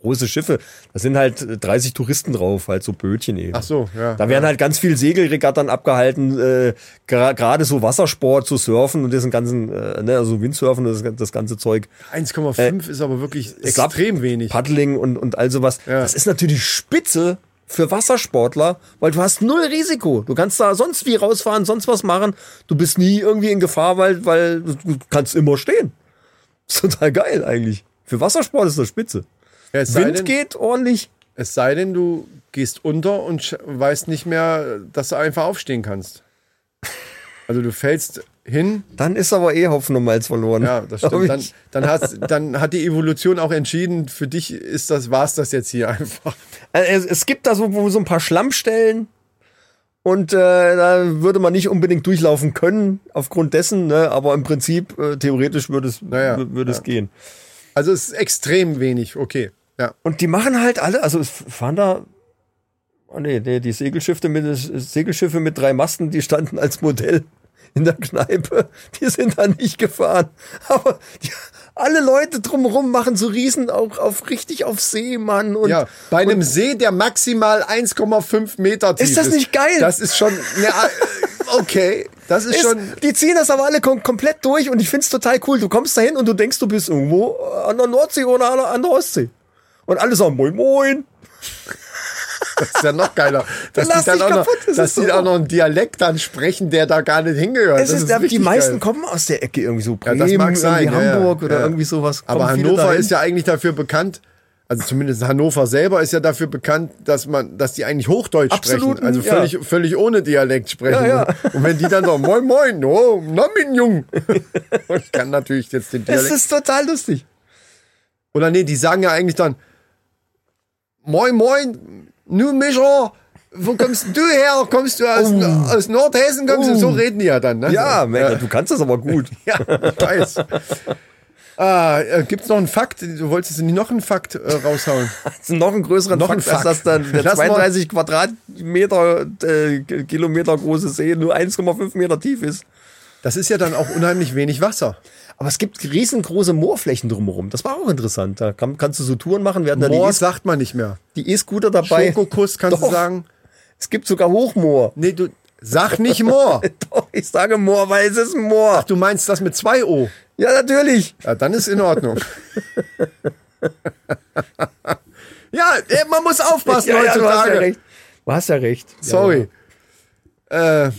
große Schiffe, da sind halt 30 Touristen drauf, halt so Bötchen eben. Ach so, ja. Da werden halt ganz viel Segelregattern abgehalten, äh, gerade so Wassersport, so Surfen und diesen ganzen, äh, ne, also Windsurfen das, das ganze Zeug. 1,5 ist aber wirklich extrem wenig. Paddling und, und all sowas. Ja. Das ist natürlich spitze für Wassersportler, weil du hast null Risiko. Du kannst da sonst wie rausfahren, sonst was machen. Du bist nie irgendwie in Gefahr, weil, weil du kannst immer stehen. ist [laughs] total geil eigentlich. Für Wassersport ist das spitze. Ja, es, Wind denn, geht ordentlich. es sei denn, du gehst unter und weißt nicht mehr, dass du einfach aufstehen kannst. Also du fällst hin, Dann ist aber eh Hopfen und Malz verloren. ja, das stimmt. Dann, dann, hast, dann hat die Evolution auch entschieden, für dich ist das, war's das jetzt hier einfach. Äh, Es, es gibt da so, so ein paar Schlammstellen und äh, da würde man nicht unbedingt durchlaufen können aufgrund dessen, ne? aber im Prinzip äh, theoretisch würde es, Naja, würde es ja. gehen. Also es ist extrem wenig, okay. Ja. Und die machen halt alle, also es fahren da, oh nee, nee, die Segelschiffe mit, Segelschiffe mit drei Masten, die standen als Modell in der Kneipe, die sind da nicht gefahren. Aber die, alle Leute drumherum machen so Riesen auch auf richtig auf See, Mann. Und, Ja, bei einem See, der maximal 1,5 Meter tief ist. Ist das nicht geil? Das ist schon, ja, okay, das ist, Ist, schon, die ziehen das aber alle kom komplett durch und ich find's total cool. Du kommst dahin und du denkst, du bist irgendwo an der Nordsee oder an der- an der Ostsee. Und alle sagen Moin Moin. das ist ja noch geiler, dass die dann auch noch, das dass ist die so. auch noch einen Dialekt dann sprechen, der da gar nicht hingehört. Es Das ist, die meisten geil. kommen aus der Ecke irgendwie so Ja, Bremen, das mag sein, irgendwie ja, Hamburg ja, oder ja. irgendwie sowas. Aber Hannover ist ja eigentlich dafür bekannt, also zumindest Hannover selber ist ja dafür bekannt, dass man, dass die eigentlich Hochdeutsch Absolut, sprechen, also ja. völlig, völlig ohne Dialekt sprechen. Ja, ja. Und wenn die dann so Moin Moin, oh, na mein Jung, und [laughs] ich kann natürlich jetzt den Dialekt ist total lustig. Oder nee, die sagen ja eigentlich dann Moin Moin, nu Mischer, wo kommst du her? Kommst du aus, aus Nordhessen? Kommst du? So reden die ja dann, ne? Oh. Ja, Mensch, du kannst das aber gut. [laughs] ja ich weiß. Ah, äh, gibt's noch einen Fakt? Du wolltest nicht noch einen Fakt äh, raushauen? [laughs] Das ist noch ein größeren Noch Fakt, Fakt. dass dann der Lass mal- 32 Quadratmeter, äh, Kilometer große See nur 1,5 Meter tief ist. Das ist ja dann auch unheimlich wenig Wasser. Aber es gibt riesengroße Moorflächen drumherum. Das war auch interessant. Da kann, kannst du so Touren machen. Wir hatten da die Moor E- sagt man nicht mehr. die E-Scooter dabei. Schokokuss kannst du Doch. sagen. Es gibt sogar Hochmoor. Nee, du sag nicht Moor. [laughs] Doch, ich sage Moor, weil es ist ein Moor. Du meinst das mit zwei O. Ja, natürlich. Ja, dann ist in Ordnung. [laughs] ja, man muss aufpassen Ja, ja, du hast ja heutzutage. recht. Du hast ja recht. Sorry. Äh,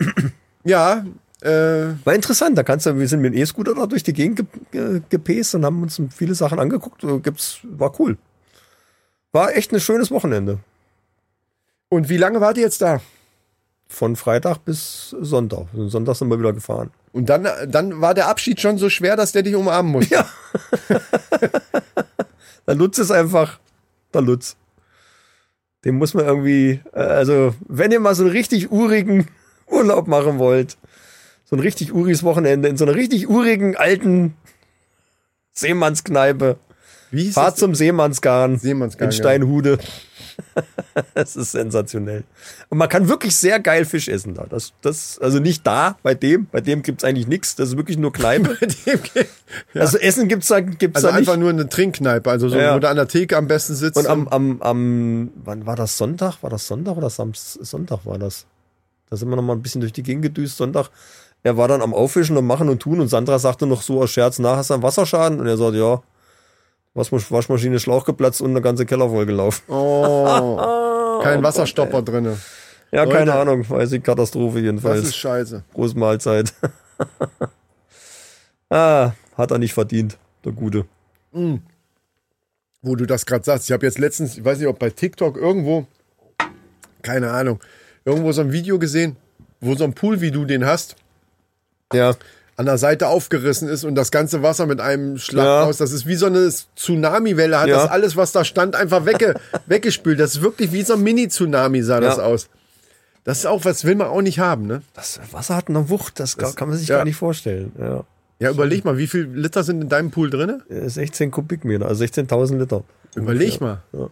[clears throat] ja, äh, War interessant, da kannst du, wir sind mit dem E-Scooter da durch die Gegend ge ge gepäst und haben uns viele Sachen angeguckt. Äh, Gibt's, war cool. War echt ein schönes Wochenende. und wie lange wart ihr jetzt da? Von Freitag bis Sonntag. Sonntag sind wir wieder gefahren. Und dann, dann war der Abschied schon so schwer, dass der dich umarmen musste. Ja. [laughs] der Lutz ist einfach der Lutz. Den muss man irgendwie, äh, also wenn ihr mal so einen richtig urigen [laughs] Urlaub machen wollt, so ein richtig uriges Wochenende in so einer richtig urigen alten Seemannskneipe, Wie hieß fahrt zum Seemannsgarn, Seemannsgarn, in ja. Steinhude. [laughs] das ist sensationell. Und man kann wirklich sehr geil Fisch essen da. Das, das, also nicht da, bei dem, bei dem gibt's eigentlich nichts. Das ist wirklich nur Kneipe. [laughs] ja. Also Essen gibt's da, gibt's Also da nicht. einfach nur eine Trinkkneipe, also so, Ja. wo du an der Theke am besten sitzt. Und am, am, am, wann war das Sonntag? War das Sonntag oder Samstag? Sonntag war das. Da sind wir noch mal ein bisschen durch die Gegend gedüst Sonntag. Er war dann am Aufwischen und machen und tun und Sandra sagte noch so aus Scherz, na, hast du einen Wasserschaden? Und er sagt, ja, Waschmasch- Waschmaschine Schlauch geplatzt und eine ganze Keller vollgelaufen. Oh, [laughs] kein Wasserstopper drinne. Ja, Leute. keine Ahnung, weiß ich, Katastrophe Das jedenfalls. ist scheiße. Große Mahlzeit. [laughs] ah, hat er nicht verdient, der Gute. Wo du das gerade sagst. Ich habe jetzt letztens, ich weiß nicht, ob bei TikTok irgendwo, keine Ahnung, irgendwo so ein Video gesehen, wo so ein Pool, wie du den hast, Ja, an der Seite aufgerissen ist und das ganze Wasser mit einem Schlag Ja. raus. Das ist wie so eine Tsunami-Welle, hat Ja. das alles, was da stand, einfach wegge [laughs] weggespült. Das ist wirklich wie so ein Mini-Tsunami sah das Ja. aus. Das ist auch, was will man auch nicht haben, ne? das Wasser hat eine Wucht, das, kann man sich ja. gar nicht vorstellen. Ja. Ja, überleg mal, wie viel Liter sind in deinem Pool drin? Äh, 16 Kubikmeter, also 16.000 Liter. Überleg mal. Ja.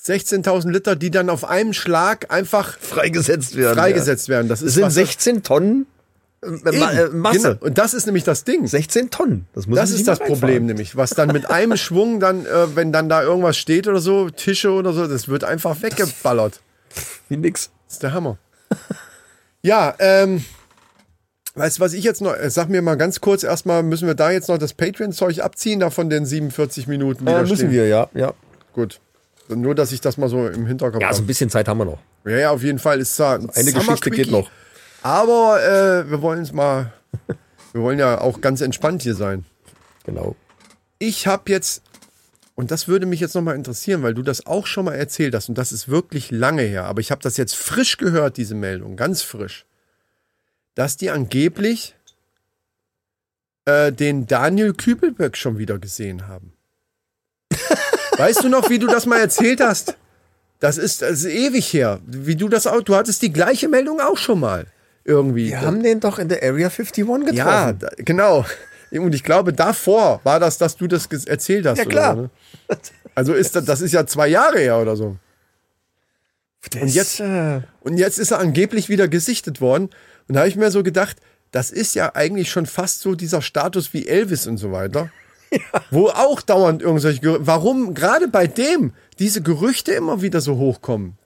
16.000 Liter, die dann auf einem Schlag einfach Freigesetzt werden. freigesetzt werden. Das Ja. Es sind was- 16 Tonnen äh, äh, Eben, Masse. Genau. Und das ist nämlich das Ding. 16 Tonnen. Das, muss Das ist das Problem reinfahren. nämlich, was dann mit [laughs] einem Schwung dann, äh, wenn dann da irgendwas steht oder so, Tische oder so, das wird einfach weggeballert. [laughs] Wie nix. Das ist der Hammer. ja, ähm, weißt du, was ich jetzt noch, äh, sag mir mal ganz kurz erstmal, müssen wir da jetzt noch das Patreon-Zeug abziehen, da von den 47 Minuten, die Äh, da müssen stehen? wir, ja. Ja, Gut. Nur, dass ich das mal so im Hinterkopf ja so habe. ein bisschen Zeit haben wir noch. Ja, ja, auf jeden Fall ist da ein Eine Geschichte geht noch. Aber äh, wir wollen es mal, wir wollen ja auch ganz entspannt hier sein. Genau. Ich habe jetzt, und das würde mich jetzt nochmal interessieren, weil du das auch schon mal erzählt hast, und das ist wirklich lange her, aber ich habe das jetzt frisch gehört, diese Meldung, ganz frisch, dass die angeblich äh, den Daniel Kübelböck schon wieder gesehen haben. [laughs] weißt du noch, wie du das mal erzählt hast? Das ist, das ist ewig her. Wie du das auch, du hattest die gleiche Meldung auch schon mal. Irgendwie. Wir haben den doch in der Area 51 getroffen. Ja, da, genau. Und ich glaube, davor war das, dass du das erzählt hast. Ja, klar. Oder ne? Also ist das, das ist ja zwei Jahre her oder so. Das, Und jetzt- Äh, Und jetzt ist er angeblich wieder gesichtet worden. Und da habe ich mir so gedacht, das ist ja eigentlich schon fast so dieser Status wie Elvis und so weiter. [laughs] Wo auch dauernd irgendwelche Gerüchte. Warum gerade bei dem diese Gerüchte immer wieder so hochkommen?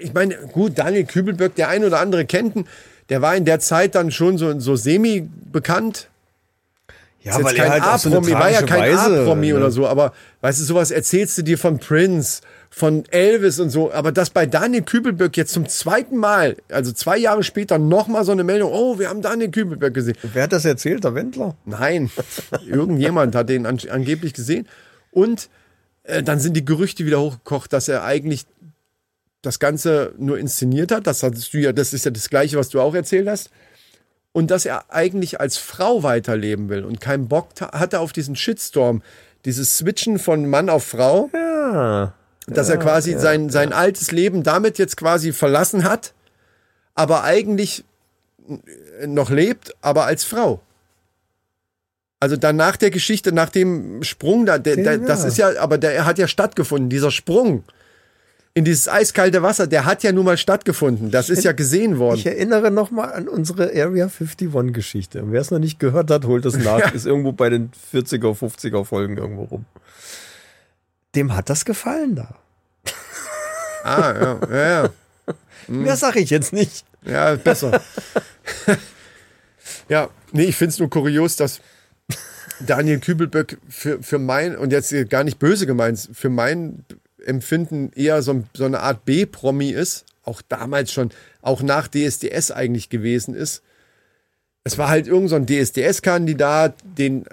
Ich meine, gut, Daniel Kübelböck, der ein oder andere kennt ihn, der war in der Zeit dann schon so, so semi-bekannt. ja, ist jetzt weil kein er halt auf so A-Promi, war ja kein Weise, A-Promi ne? oder so, aber weißt du, sowas erzählst du dir von Prince, von Elvis und so, aber das bei Daniel Kübelböck jetzt zum zweiten Mal, also zwei Jahre später nochmal so eine Meldung, oh, wir haben Daniel Kübelböck gesehen. Wer hat das erzählt? Der Wendler? Nein, [laughs] irgendjemand hat den an, angeblich gesehen und äh, dann sind die Gerüchte wieder hochgekocht, dass er eigentlich das Ganze nur inszeniert hat. Das hattest du ja, das ist ja das Gleiche, was du auch erzählt hast. Und dass er eigentlich als Frau weiterleben will und keinen Bock hatte auf diesen Shitstorm. Dieses Switchen von Mann auf Frau, Ja. dass er quasi sein, sein altes Leben damit jetzt quasi verlassen hat, aber eigentlich noch lebt, aber als Frau. Also dann nach der Geschichte, nach dem Sprung, da, der, Ja. das ist ja, aber der hat ja stattgefunden, dieser Sprung in dieses eiskalte Wasser, der hat ja nun mal stattgefunden. Das ist ja gesehen worden. Ich erinnere noch mal an unsere Area 51 Geschichte. Wer es noch nicht gehört hat, holt es nach. [laughs] Ist irgendwo bei den 40er, 50er Folgen irgendwo rum. Dem hat das gefallen da. Ah, ja, ja, ja. Hm. [laughs] Mehr sag ich jetzt nicht. Ja, besser. [laughs] ja, nee, ich finde es nur kurios, dass Daniel Kübelböck für, für mein, und jetzt gar nicht böse gemeint, für mein Empfinden eher so, so eine Art B-Promi ist, auch damals schon, auch nach DSDS eigentlich gewesen ist. Es war halt irgend so ein DSDS-Kandidat, den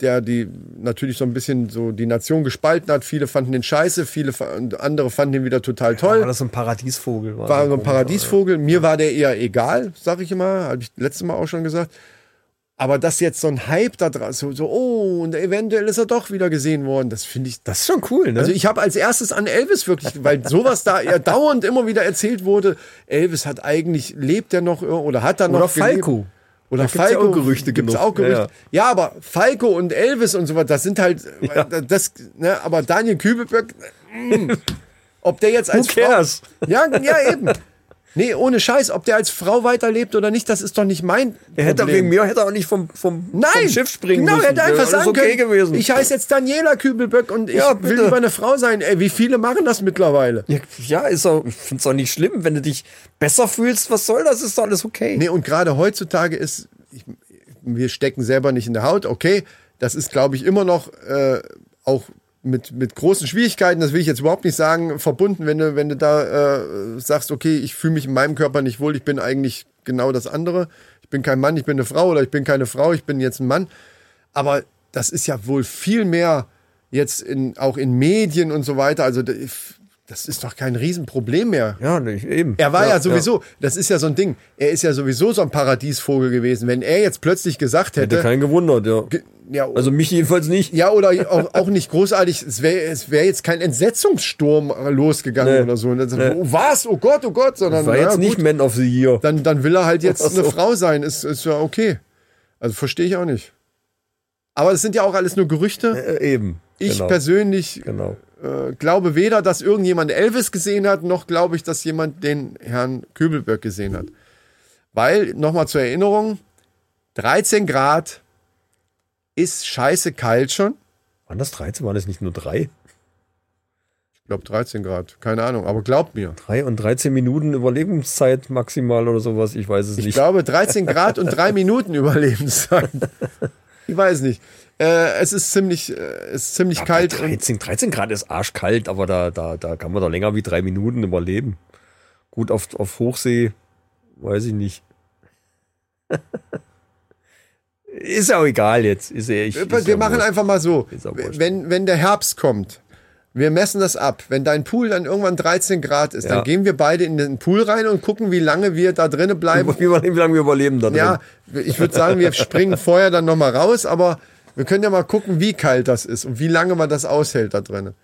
der die natürlich so ein bisschen so die Nation gespalten hat. Viele fanden den scheiße, viele andere fanden ihn wieder total toll War das so ein Paradiesvogel? war so ein Paradiesvogel. Mir war der eher egal, sag ich immer. Habe ich letztes Mal auch schon gesagt. Aber dass jetzt so ein Hype da draus, so, so, oh, und eventuell ist er doch wieder gesehen worden, das finde ich. Das ist schon cool, ne? Also ich habe als erstes an Elvis wirklich, weil sowas da ja dauernd immer wieder erzählt wurde. Elvis hat eigentlich, lebt er noch oder hat er noch Oder gelebt? Falco. Oder Da gibt's ja Falco. auch Gerüchte gibt's auch Gerüchte. Ja, Ja, aber Falco und Elvis und so was, das sind halt, das, ne, aber Daniel Kübelböck, mm, ob der jetzt als Who cares? Frau, ja, ja, eben. Nee, ohne Scheiß, ob der als Frau weiterlebt oder nicht, das ist doch nicht mein Er hätte Problem. wegen mir hätte er auch nicht vom, vom, Nein, vom Schiff springen genau, müssen. er hätte einfach sagen okay können, gewesen. ich heiße jetzt Daniela Kübelböck und ich Ja, will lieber eine Frau sein. Ey, wie viele machen das mittlerweile? ja, ja, ist auch, ich finde es auch nicht schlimm, wenn du dich besser fühlst. Was soll das? Ist doch alles okay. Nee, und gerade heutzutage ist, ich, wir stecken selber nicht in der Haut, okay, das ist, glaube ich, immer noch äh, auch mit, mit großen Schwierigkeiten, das will ich jetzt überhaupt nicht sagen, verbunden, wenn du, wenn du da äh, sagst, okay, ich fühle mich in meinem Körper nicht wohl, ich bin eigentlich genau das andere. Ich bin kein Mann, ich bin eine Frau oder ich bin keine Frau, ich bin jetzt ein Mann. Aber das ist ja wohl viel mehr jetzt in, auch in Medien und so weiter. Also das ist doch kein Riesenproblem mehr. Ja, nicht, eben. Er war ja, sowieso, das ist ja so ein Ding, er ist ja sowieso so ein Paradiesvogel gewesen. Wenn er jetzt plötzlich gesagt Hätte hätte, keinen gewundert, ja. ge- ja, Also mich jedenfalls nicht. ja oder auch, auch nicht großartig, es wäre es wär jetzt kein Entsetzungssturm losgegangen Nee. oder so. Und dann, sagt, oh, was? Oh Gott, oh Gott, sondern War ja, jetzt nicht gut, Man of the Year. dann, dann will er halt jetzt so. eine Frau sein, ist, ist ja okay. Also verstehe ich auch nicht. Aber das sind ja auch alles nur Gerüchte. Äh, eben. Ich genau. persönlich Genau. Äh, glaube weder, dass irgendjemand Elvis gesehen hat, noch glaube ich, dass jemand den Herrn Kübelböck gesehen hat. Weil, nochmal zur Erinnerung, 13 Grad ist scheiße kalt schon. Waren das 13? Waren das nicht nur drei? Ich glaube 13 Grad, keine Ahnung, aber glaubt mir. Drei und 13 Minuten Überlebenszeit maximal oder sowas, ich weiß es Ich nicht. glaube 13 Grad und drei [laughs] Minuten Überlebenszeit. Ich weiß nicht. Äh, es ist ziemlich, äh, es ist ziemlich Ja, kalt. bei und 13, 13 Grad ist arschkalt, aber da, da, da kann man doch länger wie drei Minuten überleben. Gut, auf, auf Hochsee, weiß ich nicht. [laughs] ist auch egal jetzt. Ist ja, ich, Wir, ist wir ja machen wurscht. einfach mal so. Wenn, wenn der Herbst kommt, wir messen das ab. Wenn dein Pool dann irgendwann 13 Grad ist, Ja. dann gehen wir beide in den Pool rein und gucken, wie lange wir da drinnen bleiben. [laughs] Wie, wie lange wir überleben da drin. Ja, ich würde sagen, wir [laughs] springen vorher dann nochmal raus, aber wir können ja mal gucken, wie kalt das ist und wie lange man das aushält da drinnen.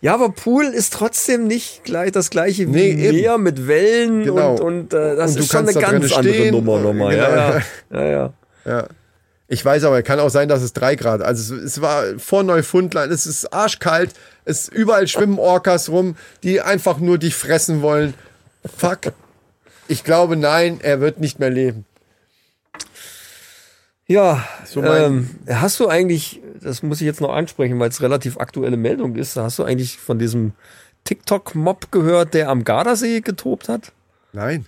Ja, aber Pool ist trotzdem nicht gleich das gleiche wie Nee, eben. Meer mit Wellen Genau. und, und äh, das Und du ist schon eine ganz andere stehen. Nummer nochmal. Genau. Ja, ja. [laughs] ja, ja. Ja. Ich weiß aber, kann auch sein, dass es drei Grad. Also es, es war vor Neufundland, es ist arschkalt, es überall schwimmen Orcas rum, die einfach nur dich fressen wollen. Fuck. Ich glaube, nein, er wird nicht mehr leben. Ja, So ähm, hast du eigentlich, das muss ich jetzt noch ansprechen, weil es relativ aktuelle Meldung ist, hast du eigentlich von diesem TikTok-Mob gehört, der am Gardasee getobt hat? Nein.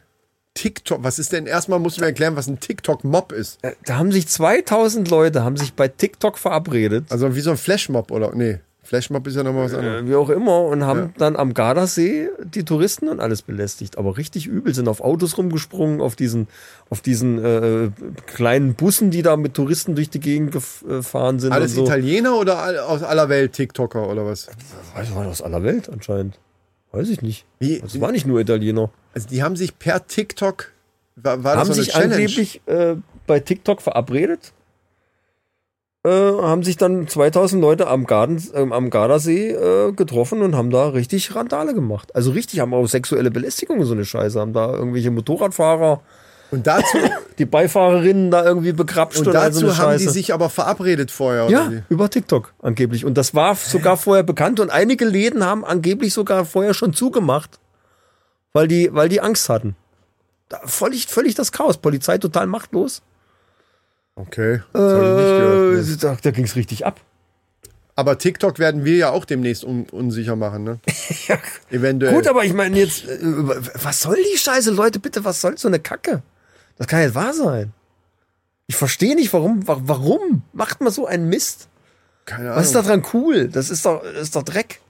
TikTok, was ist denn erstmal, musst du mir erklären, was ein TikTok-Mob ist? Äh, Da haben sich 2000 Leute, haben sich bei TikTok verabredet, Also wie so ein Flashmob oder? Nee, Flashmob ist ja nochmal was anderes. äh, wie auch immer, und haben dann am Gardasee die Touristen und alles belästigt. Aber richtig übel, sind auf Autos rumgesprungen, auf diesen, auf diesen äh, kleinen Bussen, die da mit Touristen durch die Gegend gef- äh, gefahren sind. Alles so. Italiener oder all- aus aller Welt TikToker oder was? Weiß war aus aller Welt anscheinend. Weiß ich nicht. Wie? Es war nicht nur Italiener. Also die haben sich per TikTok, war, war haben das so eine sich Challenge? angeblich äh, bei TikTok verabredet. Äh, haben sich dann 2000 Leute am, Garten, ähm, am Gardasee äh, getroffen und haben da richtig Randale gemacht. Also richtig, haben auch sexuelle Belästigung und so eine Scheiße. Haben da irgendwelche Motorradfahrer, Und dazu, [laughs] die Beifahrerinnen da irgendwie begrapscht und und all so dazu eine haben die sich aber verabredet vorher, ja, oder über TikTok angeblich. Und das war sogar vorher bekannt und einige Läden haben angeblich sogar vorher schon zugemacht, weil die, weil die Angst hatten. Da, völlig, völlig das Chaos. Polizei total machtlos. Okay, das hab ich nicht gehört. Äh, Nee. da, da ging es richtig ab. Aber TikTok werden wir ja auch demnächst un unsicher machen, ne? [laughs] Ja, Eventuell. Gut, aber ich meine jetzt, äh, was soll die Scheiße, Leute, bitte, was soll so eine Kacke? Das kann nicht wahr sein. Ich verstehe nicht, warum, wa- warum macht man so einen Mist? Keine Ahnung. Was ist da dran cool? Das ist doch, das ist doch Dreck.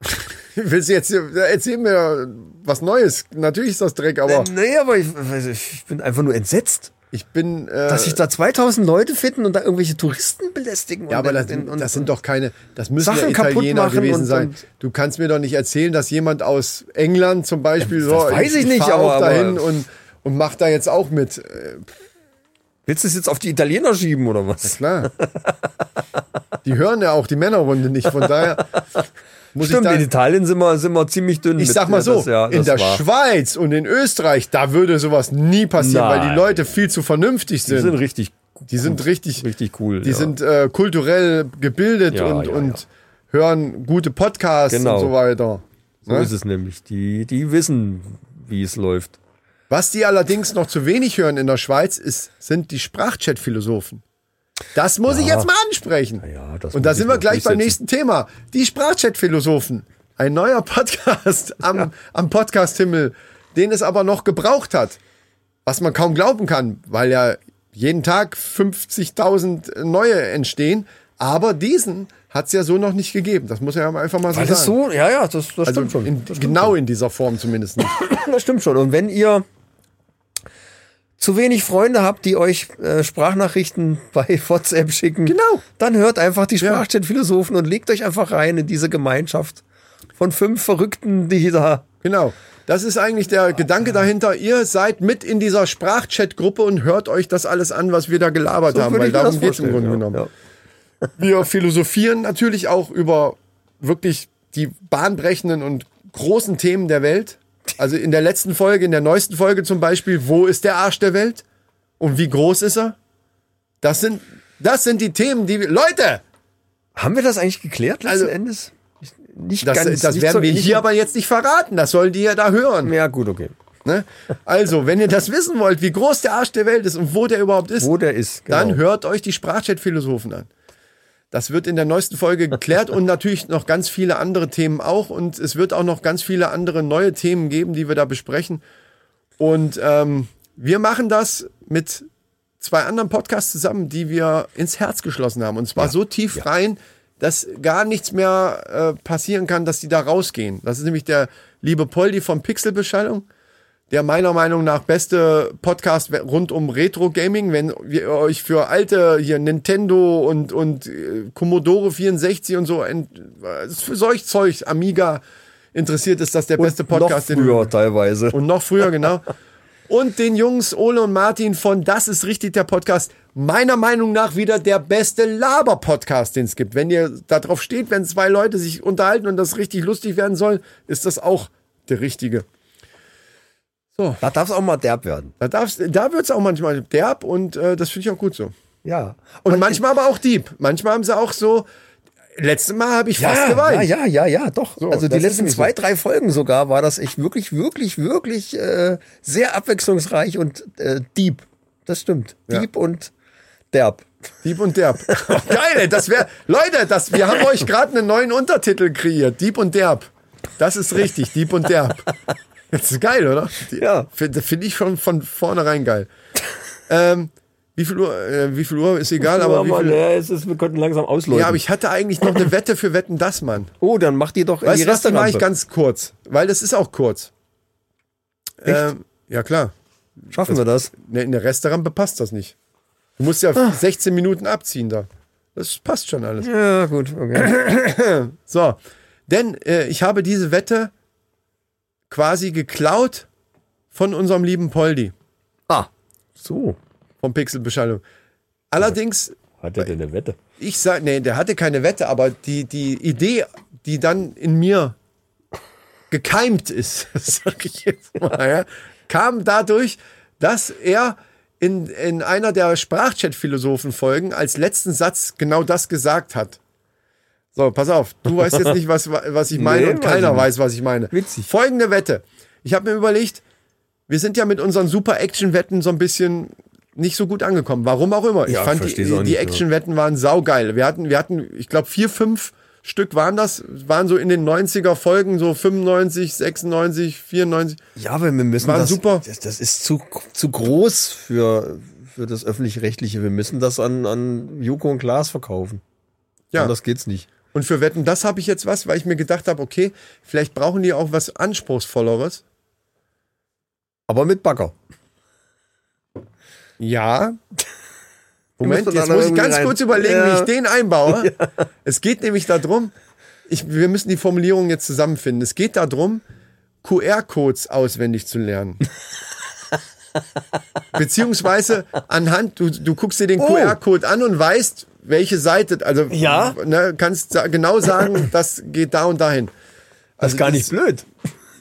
[laughs] Willst du jetzt hier, erzähl mir was Neues? Natürlich ist das Dreck, aber nee, aber ich, ich bin einfach nur entsetzt, ich bin. Äh, dass sich da 2000 Leute finden und da irgendwelche Touristen belästigen. ja, aber das, und, und, das sind doch keine, das müssen Sachen ja Italiener gewesen und- sein. du kannst mir doch nicht erzählen, dass jemand aus England zum Beispiel Das so, weiß ich nicht, fahr aber- auch dahin und, und macht da jetzt auch mit. Äh, Willst du es jetzt auf die Italiener schieben oder was? Klar. die hören ja auch die Männerrunde nicht, von daher [laughs] muss Stimmt, ich in Italien sind wir, sind wir ziemlich dünn. Ich mit- sag mal so, das, ja, in der war. Schweiz und in Österreich, da würde sowas nie passieren, weil die Nein. Leute viel zu vernünftig Die sind. sind richtig, Die sind richtig, richtig cool. die ja. sind äh, kulturell gebildet Ja, und, und hören gute Podcasts Genau. und so weiter. So ne? ist es nämlich. Die, die wissen, wie es läuft. Was die allerdings noch zu wenig hören in der Schweiz, ist, sind die Sprachchat-Philosophen. Das muss ich jetzt mal ansprechen. Ja, Und da sind wir gleich beim nächsten Thema. Die Sprachchat-Philosophen. Ein neuer [laughs] Podcast am, am Podcast-Himmel, den es aber noch gebraucht hat. Was man kaum glauben kann, weil ja jeden Tag 50.000 neue entstehen. Aber diesen hat es ja so noch nicht gegeben. Das muss ja einfach mal so Weil sagen. so, ja, ja, das, das also stimmt schon. in, das, stimmt genau in dieser Form zumindest nicht. schon. [coughs] das stimmt schon. Und wenn ihr zu wenig Freunde habt, die euch äh, Sprachnachrichten [laughs] bei WhatsApp schicken, Genau. dann hört einfach die Ja. Sprachchat-Philosophen und legt euch einfach rein in diese Gemeinschaft von fünf Verrückten, die da Genau. Das ist eigentlich der Gedanke dahinter. Ihr seid mit in dieser Sprachchat-Gruppe und hört euch das alles an, was wir da gelabert haben, würde weil darum geht es im Grunde ja. genommen. Wir philosophieren natürlich auch über wirklich die bahnbrechenden und großen Themen der Welt. Also in der letzten Folge, in der neuesten Folge zum Beispiel, wo ist der Arsch der Welt? Und wie groß ist er? Das sind, das sind die Themen, die wir, Leute! Haben wir das eigentlich geklärt letzten Also, Endes? Ich- Nicht Das, ganz. das nicht werden so- wir hier aber jetzt nicht verraten. Das sollen die ja da hören. Ja, gut, okay. Ne? Also, wenn ihr das wissen wollt, wie groß der Arsch der Welt ist und wo der überhaupt ist, Wo der ist. Genau. dann hört euch die Sprachchat-Philosophen an. Das wird in der neuesten Folge geklärt und natürlich noch ganz viele andere Themen auch. Und es wird auch noch ganz viele andere neue Themen geben, die wir da besprechen. Und ähm, wir machen das mit zwei anderen Podcasts zusammen, die wir ins Herz geschlossen haben. Und zwar so tief rein, dass gar nichts mehr äh, passieren kann, dass die da rausgehen. Das ist nämlich der liebe Poldi von Pixelbeschallung der meiner Meinung nach beste Podcast rund um Retro Gaming, wenn ihr euch für alte hier Nintendo und und äh, Commodore 64 und so für solch Zeug Amiga interessiert ist das der beste Podcast noch den- früher teilweise. und noch früher genau. Und den Jungs Ole und Martin von Das ist richtig der Podcast. Meiner Meinung nach wieder der beste Laber-Podcast, den es gibt. Wenn ihr da drauf steht, wenn zwei Leute sich unterhalten und das richtig lustig werden soll, ist das auch der richtige. Da darf es auch mal derb werden. Da, darf's, da wird es auch manchmal derb und äh, das finde ich auch gut so. Ja. Und manchmal aber auch deep. Manchmal haben sie auch so. Letztes Mal habe ich fast ja, geweint. ja, ja, ja, ja, doch. So, also die letzten zwei, so. drei Folgen sogar war das echt wirklich, wirklich, wirklich äh, sehr abwechslungsreich und äh, deep. Das stimmt. Ja. Deep und derb. Dieb und Derb. [laughs] Geil, das wäre. Leute, das, wir haben euch gerade einen neuen Untertitel kreiert. Dieb und Derb. Das ist richtig, Dieb und Derb. Das ist geil, oder? Ja. Finde find ich schon von vornherein geil. ähm, wie viel Uhr, äh, wie viel Uhr ist egal, aber wie viel. ja, es ist, wir könnten langsam ausläuten. Ja, aber ich hatte eigentlich noch eine Wette für Wetten, das, Mann. [laughs] oh, dann mach die doch Weißt die du was, die mache ich ganz kurz. Weil das ist auch kurz. Ähm, ja, klar. Schaffen wir das? Ne, in der Restaurant passt das nicht. Du musst ja Ah. 16 Minuten abziehen da. Das passt schon alles. Ja, gut, okay. [coughs] So, denn äh, ich habe diese Wette quasi geklaut von unserem lieben Poldi ah, so. vom Pixelbeschallung. Allerdings, Hat er denn eine Wette? ich sage, nee, der hatte keine Wette, aber die, die Idee, die dann in mir gekeimt ist, [laughs] sag ich jetzt mal, ja, kam dadurch, dass er in, in einer der Sprachchat-Philosophen-Folgen als letzten Satz genau das gesagt hat. So, pass auf, du weißt jetzt nicht, was, was ich meine Nee, und keiner weiß, was ich meine. Witzig. Folgende Wette. Ich habe mir überlegt, wir sind ja mit unseren Super-Action-Wetten so ein bisschen nicht so gut angekommen. Warum auch immer. Ich Ja, fand, die, die ja. Action-Wetten waren saugeil. Wir hatten, wir hatten, ich glaube, vier, fünf Stück waren das, waren so in den 90er Folgen, so 95, 96, 94. Ja, aber wir müssen War das, super. Das, das ist zu, zu groß für, für das öffentlich-rechtliche. Wir müssen das an, an Joko und Klaas verkaufen. Ja. Das geht's nicht. Und für Wetten, das habe ich jetzt was, weil ich mir gedacht habe, okay, vielleicht brauchen die auch was Anspruchsvolleres. Aber mit Bagger. Ja. [laughs] Moment, jetzt muss ich ganz rein- kurz überlegen, Ja. wie ich den einbaue. [laughs] Es geht nämlich darum, ich, wir müssen die Formulierung jetzt zusammenfinden. Es geht darum, QR-Codes auswendig zu lernen. [laughs] Beziehungsweise anhand, du, du guckst dir den Oh. QR-Code an und weißt, welche Seite, also Ja. ne, kannst genau sagen, [coughs] das geht da und dahin. Das ist gar nicht blöd.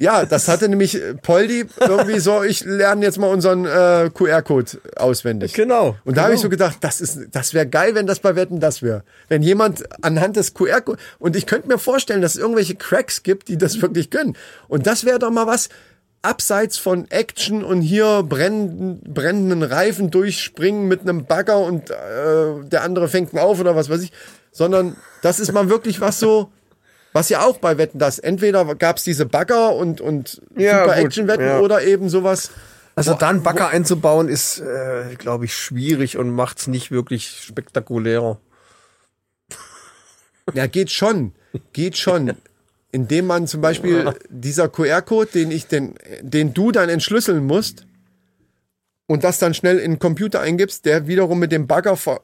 Ja, das hatte nämlich äh, Poldi irgendwie so, ich lerne jetzt mal unseren äh, QR-Code auswendig. Genau. Und da habe ich so genau. gedacht, das ist, das wäre geil, wenn das bei Wetten das wäre. Wenn jemand anhand des QR-Codes, und ich könnte mir vorstellen, dass es irgendwelche Cracks gibt, die das wirklich können. Und das wäre doch mal was, abseits von Action und hier brennen, brennenden Reifen durchspringen mit einem Bagger und äh, der andere fängt ihn auf oder was weiß ich, sondern das ist mal wirklich was so, was ja auch bei Wetten das. Entweder gab es diese Bagger und, und Ja, super Action-Wetten ja. oder eben sowas. Also da einen Bagger einzubauen ist, äh, glaube ich, schwierig und macht's nicht wirklich spektakulärer. Ja, geht schon. Geht schon. Indem man zum Beispiel dieser QR-Code, den ich den, den du dann entschlüsseln musst und das dann schnell in den Computer eingibst, der wiederum mit dem Bagger ver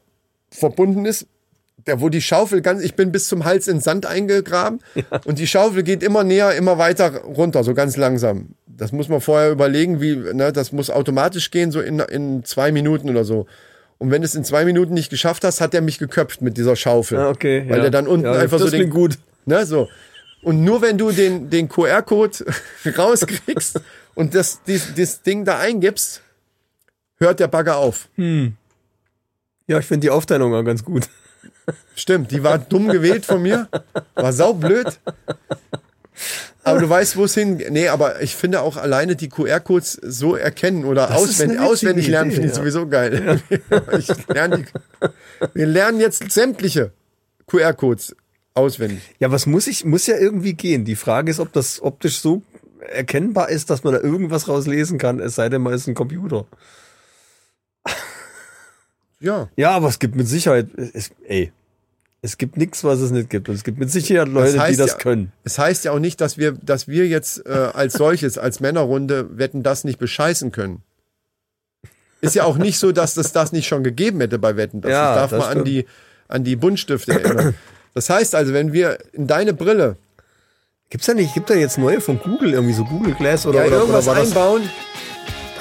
verbunden ist, der, wo die Schaufel ganz, ich bin bis zum Hals in Sand eingegraben und die Schaufel geht immer näher, immer weiter runter, so ganz langsam. Das muss man vorher überlegen, wie, ne, das muss automatisch gehen, so in, in zwei Minuten oder so. Und wenn du es in zwei Minuten nicht geschafft hast, hat er mich geköpft mit dieser Schaufel. Ah, okay, Weil ja. der dann unten Ja, einfach so den, gut. Ne, so. Und nur wenn du den, den QR-Code [laughs] rauskriegst und das, dies, das Ding da eingibst, hört der Bagger auf. Ja, ich finde die Aufteilung auch ganz gut. Stimmt, die war dumm gewählt von mir. War saublöd. Aber du weißt, wo es hin. Nee, aber ich finde auch alleine die QR-Codes so erkennen oder Das auswendig, auswendig lernen, finde ich ja. sowieso geil. [laughs] Ich lerne die, wir lernen jetzt sämtliche QR-Codes auswendig. Ja, was muss ich, muss ja irgendwie gehen. Die Frage ist, ob das optisch so erkennbar ist, dass man da irgendwas rauslesen kann, es sei denn, man ist ein Computer. Ja. Ja, aber es gibt mit Sicherheit, es, ey, es gibt nichts, was es nicht gibt. Und es gibt mit Sicherheit Leute, heißt die das ja- können. Es heißt ja auch nicht, dass wir, dass wir jetzt äh, als solches, als Männerrunde, wetten das nicht bescheißen können. Ist ja auch nicht so, dass es das nicht schon gegeben hätte bei Wetten. Das Ja, darf das mal an die, an die Buntstifte erinnern. Das heißt also, wenn wir in deine Brille Gibt's da nicht, gibt da jetzt neue von Google, irgendwie so Google Glass oder, ja, oder, oder irgendwas war, das, einbauen,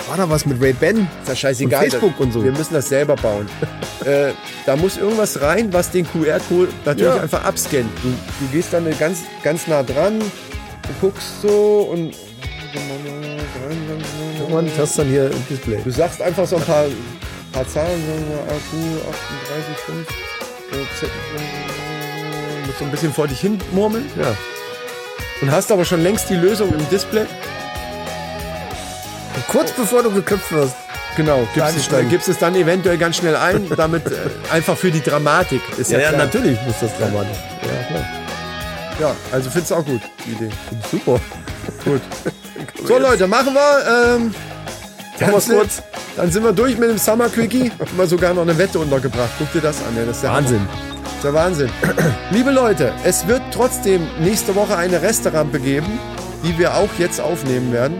war da was mit Ray Ben? ist ja scheißegal. Und Facebook und so. Wir müssen das selber bauen. [laughs] äh, da muss irgendwas rein, was den QR-Code natürlich Ja. einfach abscannt. Du, du gehst dann ganz, ganz nah dran, du guckst so und Und hast dann hier im Display. Du sagst einfach so ein paar, paar Zahlen, wir AQ 38,5, äh, Z, äh, musst so ein bisschen vor dich hin murmeln Ja. und hast aber schon längst die Lösung im Display. Und kurz bevor du geköpft wirst. Genau, gibst es, gibst es dann eventuell ganz schnell ein, damit äh, einfach für die Dramatik ist ja, Ja, ja, natürlich muss das dramatisch. Ja. Ja, also findest du auch gut, die Idee. Super. Gut. [laughs] So Leute, machen wir. Ähm, wir's ganz kurz. Dann sind wir durch mit dem Summer Quickie. Haben wir sogar noch eine Wette untergebracht. Guck dir das an, ey, das ist der Hammer. Wahnsinn. Ist der Wahnsinn. [clears throat] Liebe Leute, es wird trotzdem nächste Woche eine Resterampe geben, die wir auch jetzt aufnehmen werden.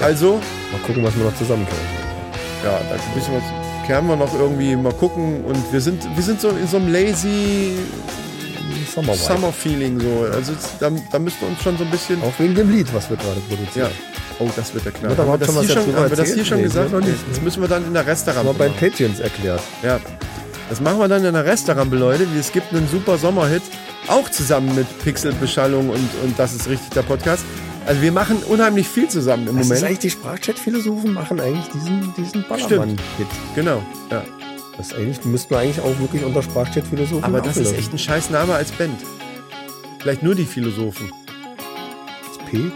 Also, Mal gucken, was wir noch zusammen können. ja, da müssen wir, kehren wir noch irgendwie mal gucken. Und wir sind, wir sind so in so einem lazy Summer. Summer Feeling so. Also da, da müssten wir uns schon so ein bisschen. Auch wegen dem Lied, was wir gerade Ja. produzieren. Oh, das wird der Knall. Wird da Haben wir das schon haben wir das hier schon Nee, gesagt? noch nicht. Das müssen wir dann in der Resterampe Aber bei machen. Patreons erklärt. Ja. Das machen wir dann in der Restaurant, Leute. Es gibt einen super Sommerhit, auch zusammen mit Pixelbeschallung und, und Das ist richtig der Podcast. Also wir machen unheimlich viel zusammen im Das ist Moment. eigentlich, die Sprachchat-Philosophen machen eigentlich diesen, diesen Ballermann-Hit. Genau, ja. Das eigentlich, müssten wir eigentlich auch wirklich unter Sprachchat-Philosophen Aber das ist echt ein scheiß Name als Band. Vielleicht nur die Philosophen. P.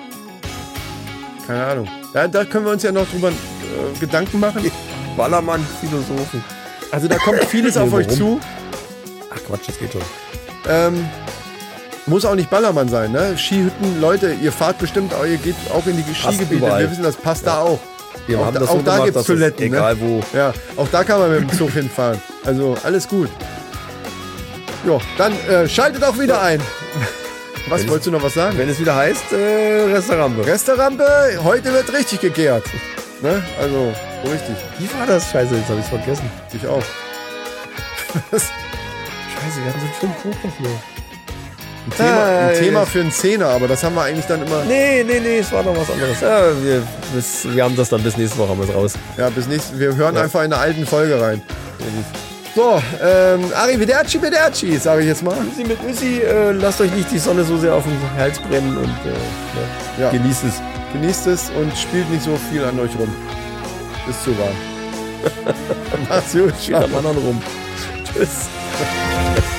Keine Ahnung. Da, da können wir uns ja noch drüber äh, Gedanken machen. [laughs] Ballermann-Philosophen. Also da kommt vieles auf euch zu. Ach Quatsch, das geht schon. Ähm, muss auch nicht Ballermann sein, ne? Skihütten, Leute, ihr fahrt bestimmt, ihr geht auch in die Skigebiete. überall. Wir wissen, das passt da auch. Wir Auch haben da- das auch so da gemacht, gibt's es Toiletten, ne? Egal wo. Ja, auch da kann man mit dem Zug hinfahren. Also alles gut. Jo, dann äh, schaltet auch wieder ein. Was Wenn es- wolltest du noch was sagen? Wenn es wieder heißt, äh, Restaurant. Resterampe, heute wird richtig gegärt. Ne? Also, so richtig. Wie war das? Scheiße, jetzt habe ich vergessen. Ich auch. Scheiße, wir hatten so einen schönen Spruch dafür. Ein Thema, ein Thema für einen Zehner, aber das haben wir eigentlich dann immer. Nee, nee, nee, es war noch was anderes. Ja, wir, bis, wir haben das dann bis nächste Woche haben es raus. Ja, bis nächstes. Wir hören Ja. einfach in eine alten Folge rein. So, ähm, Arrivederci, Vederci, sage ich jetzt mal. Üssi mit Üssi, äh, lasst euch nicht die Sonne so sehr auf den Hals brennen und äh, ja, Ja. genießt es. Genießt es und spielt nicht so viel an euch rum. Ist zu warm. [laughs] Macht's gut. Am anderen rum. Tschüss. [laughs]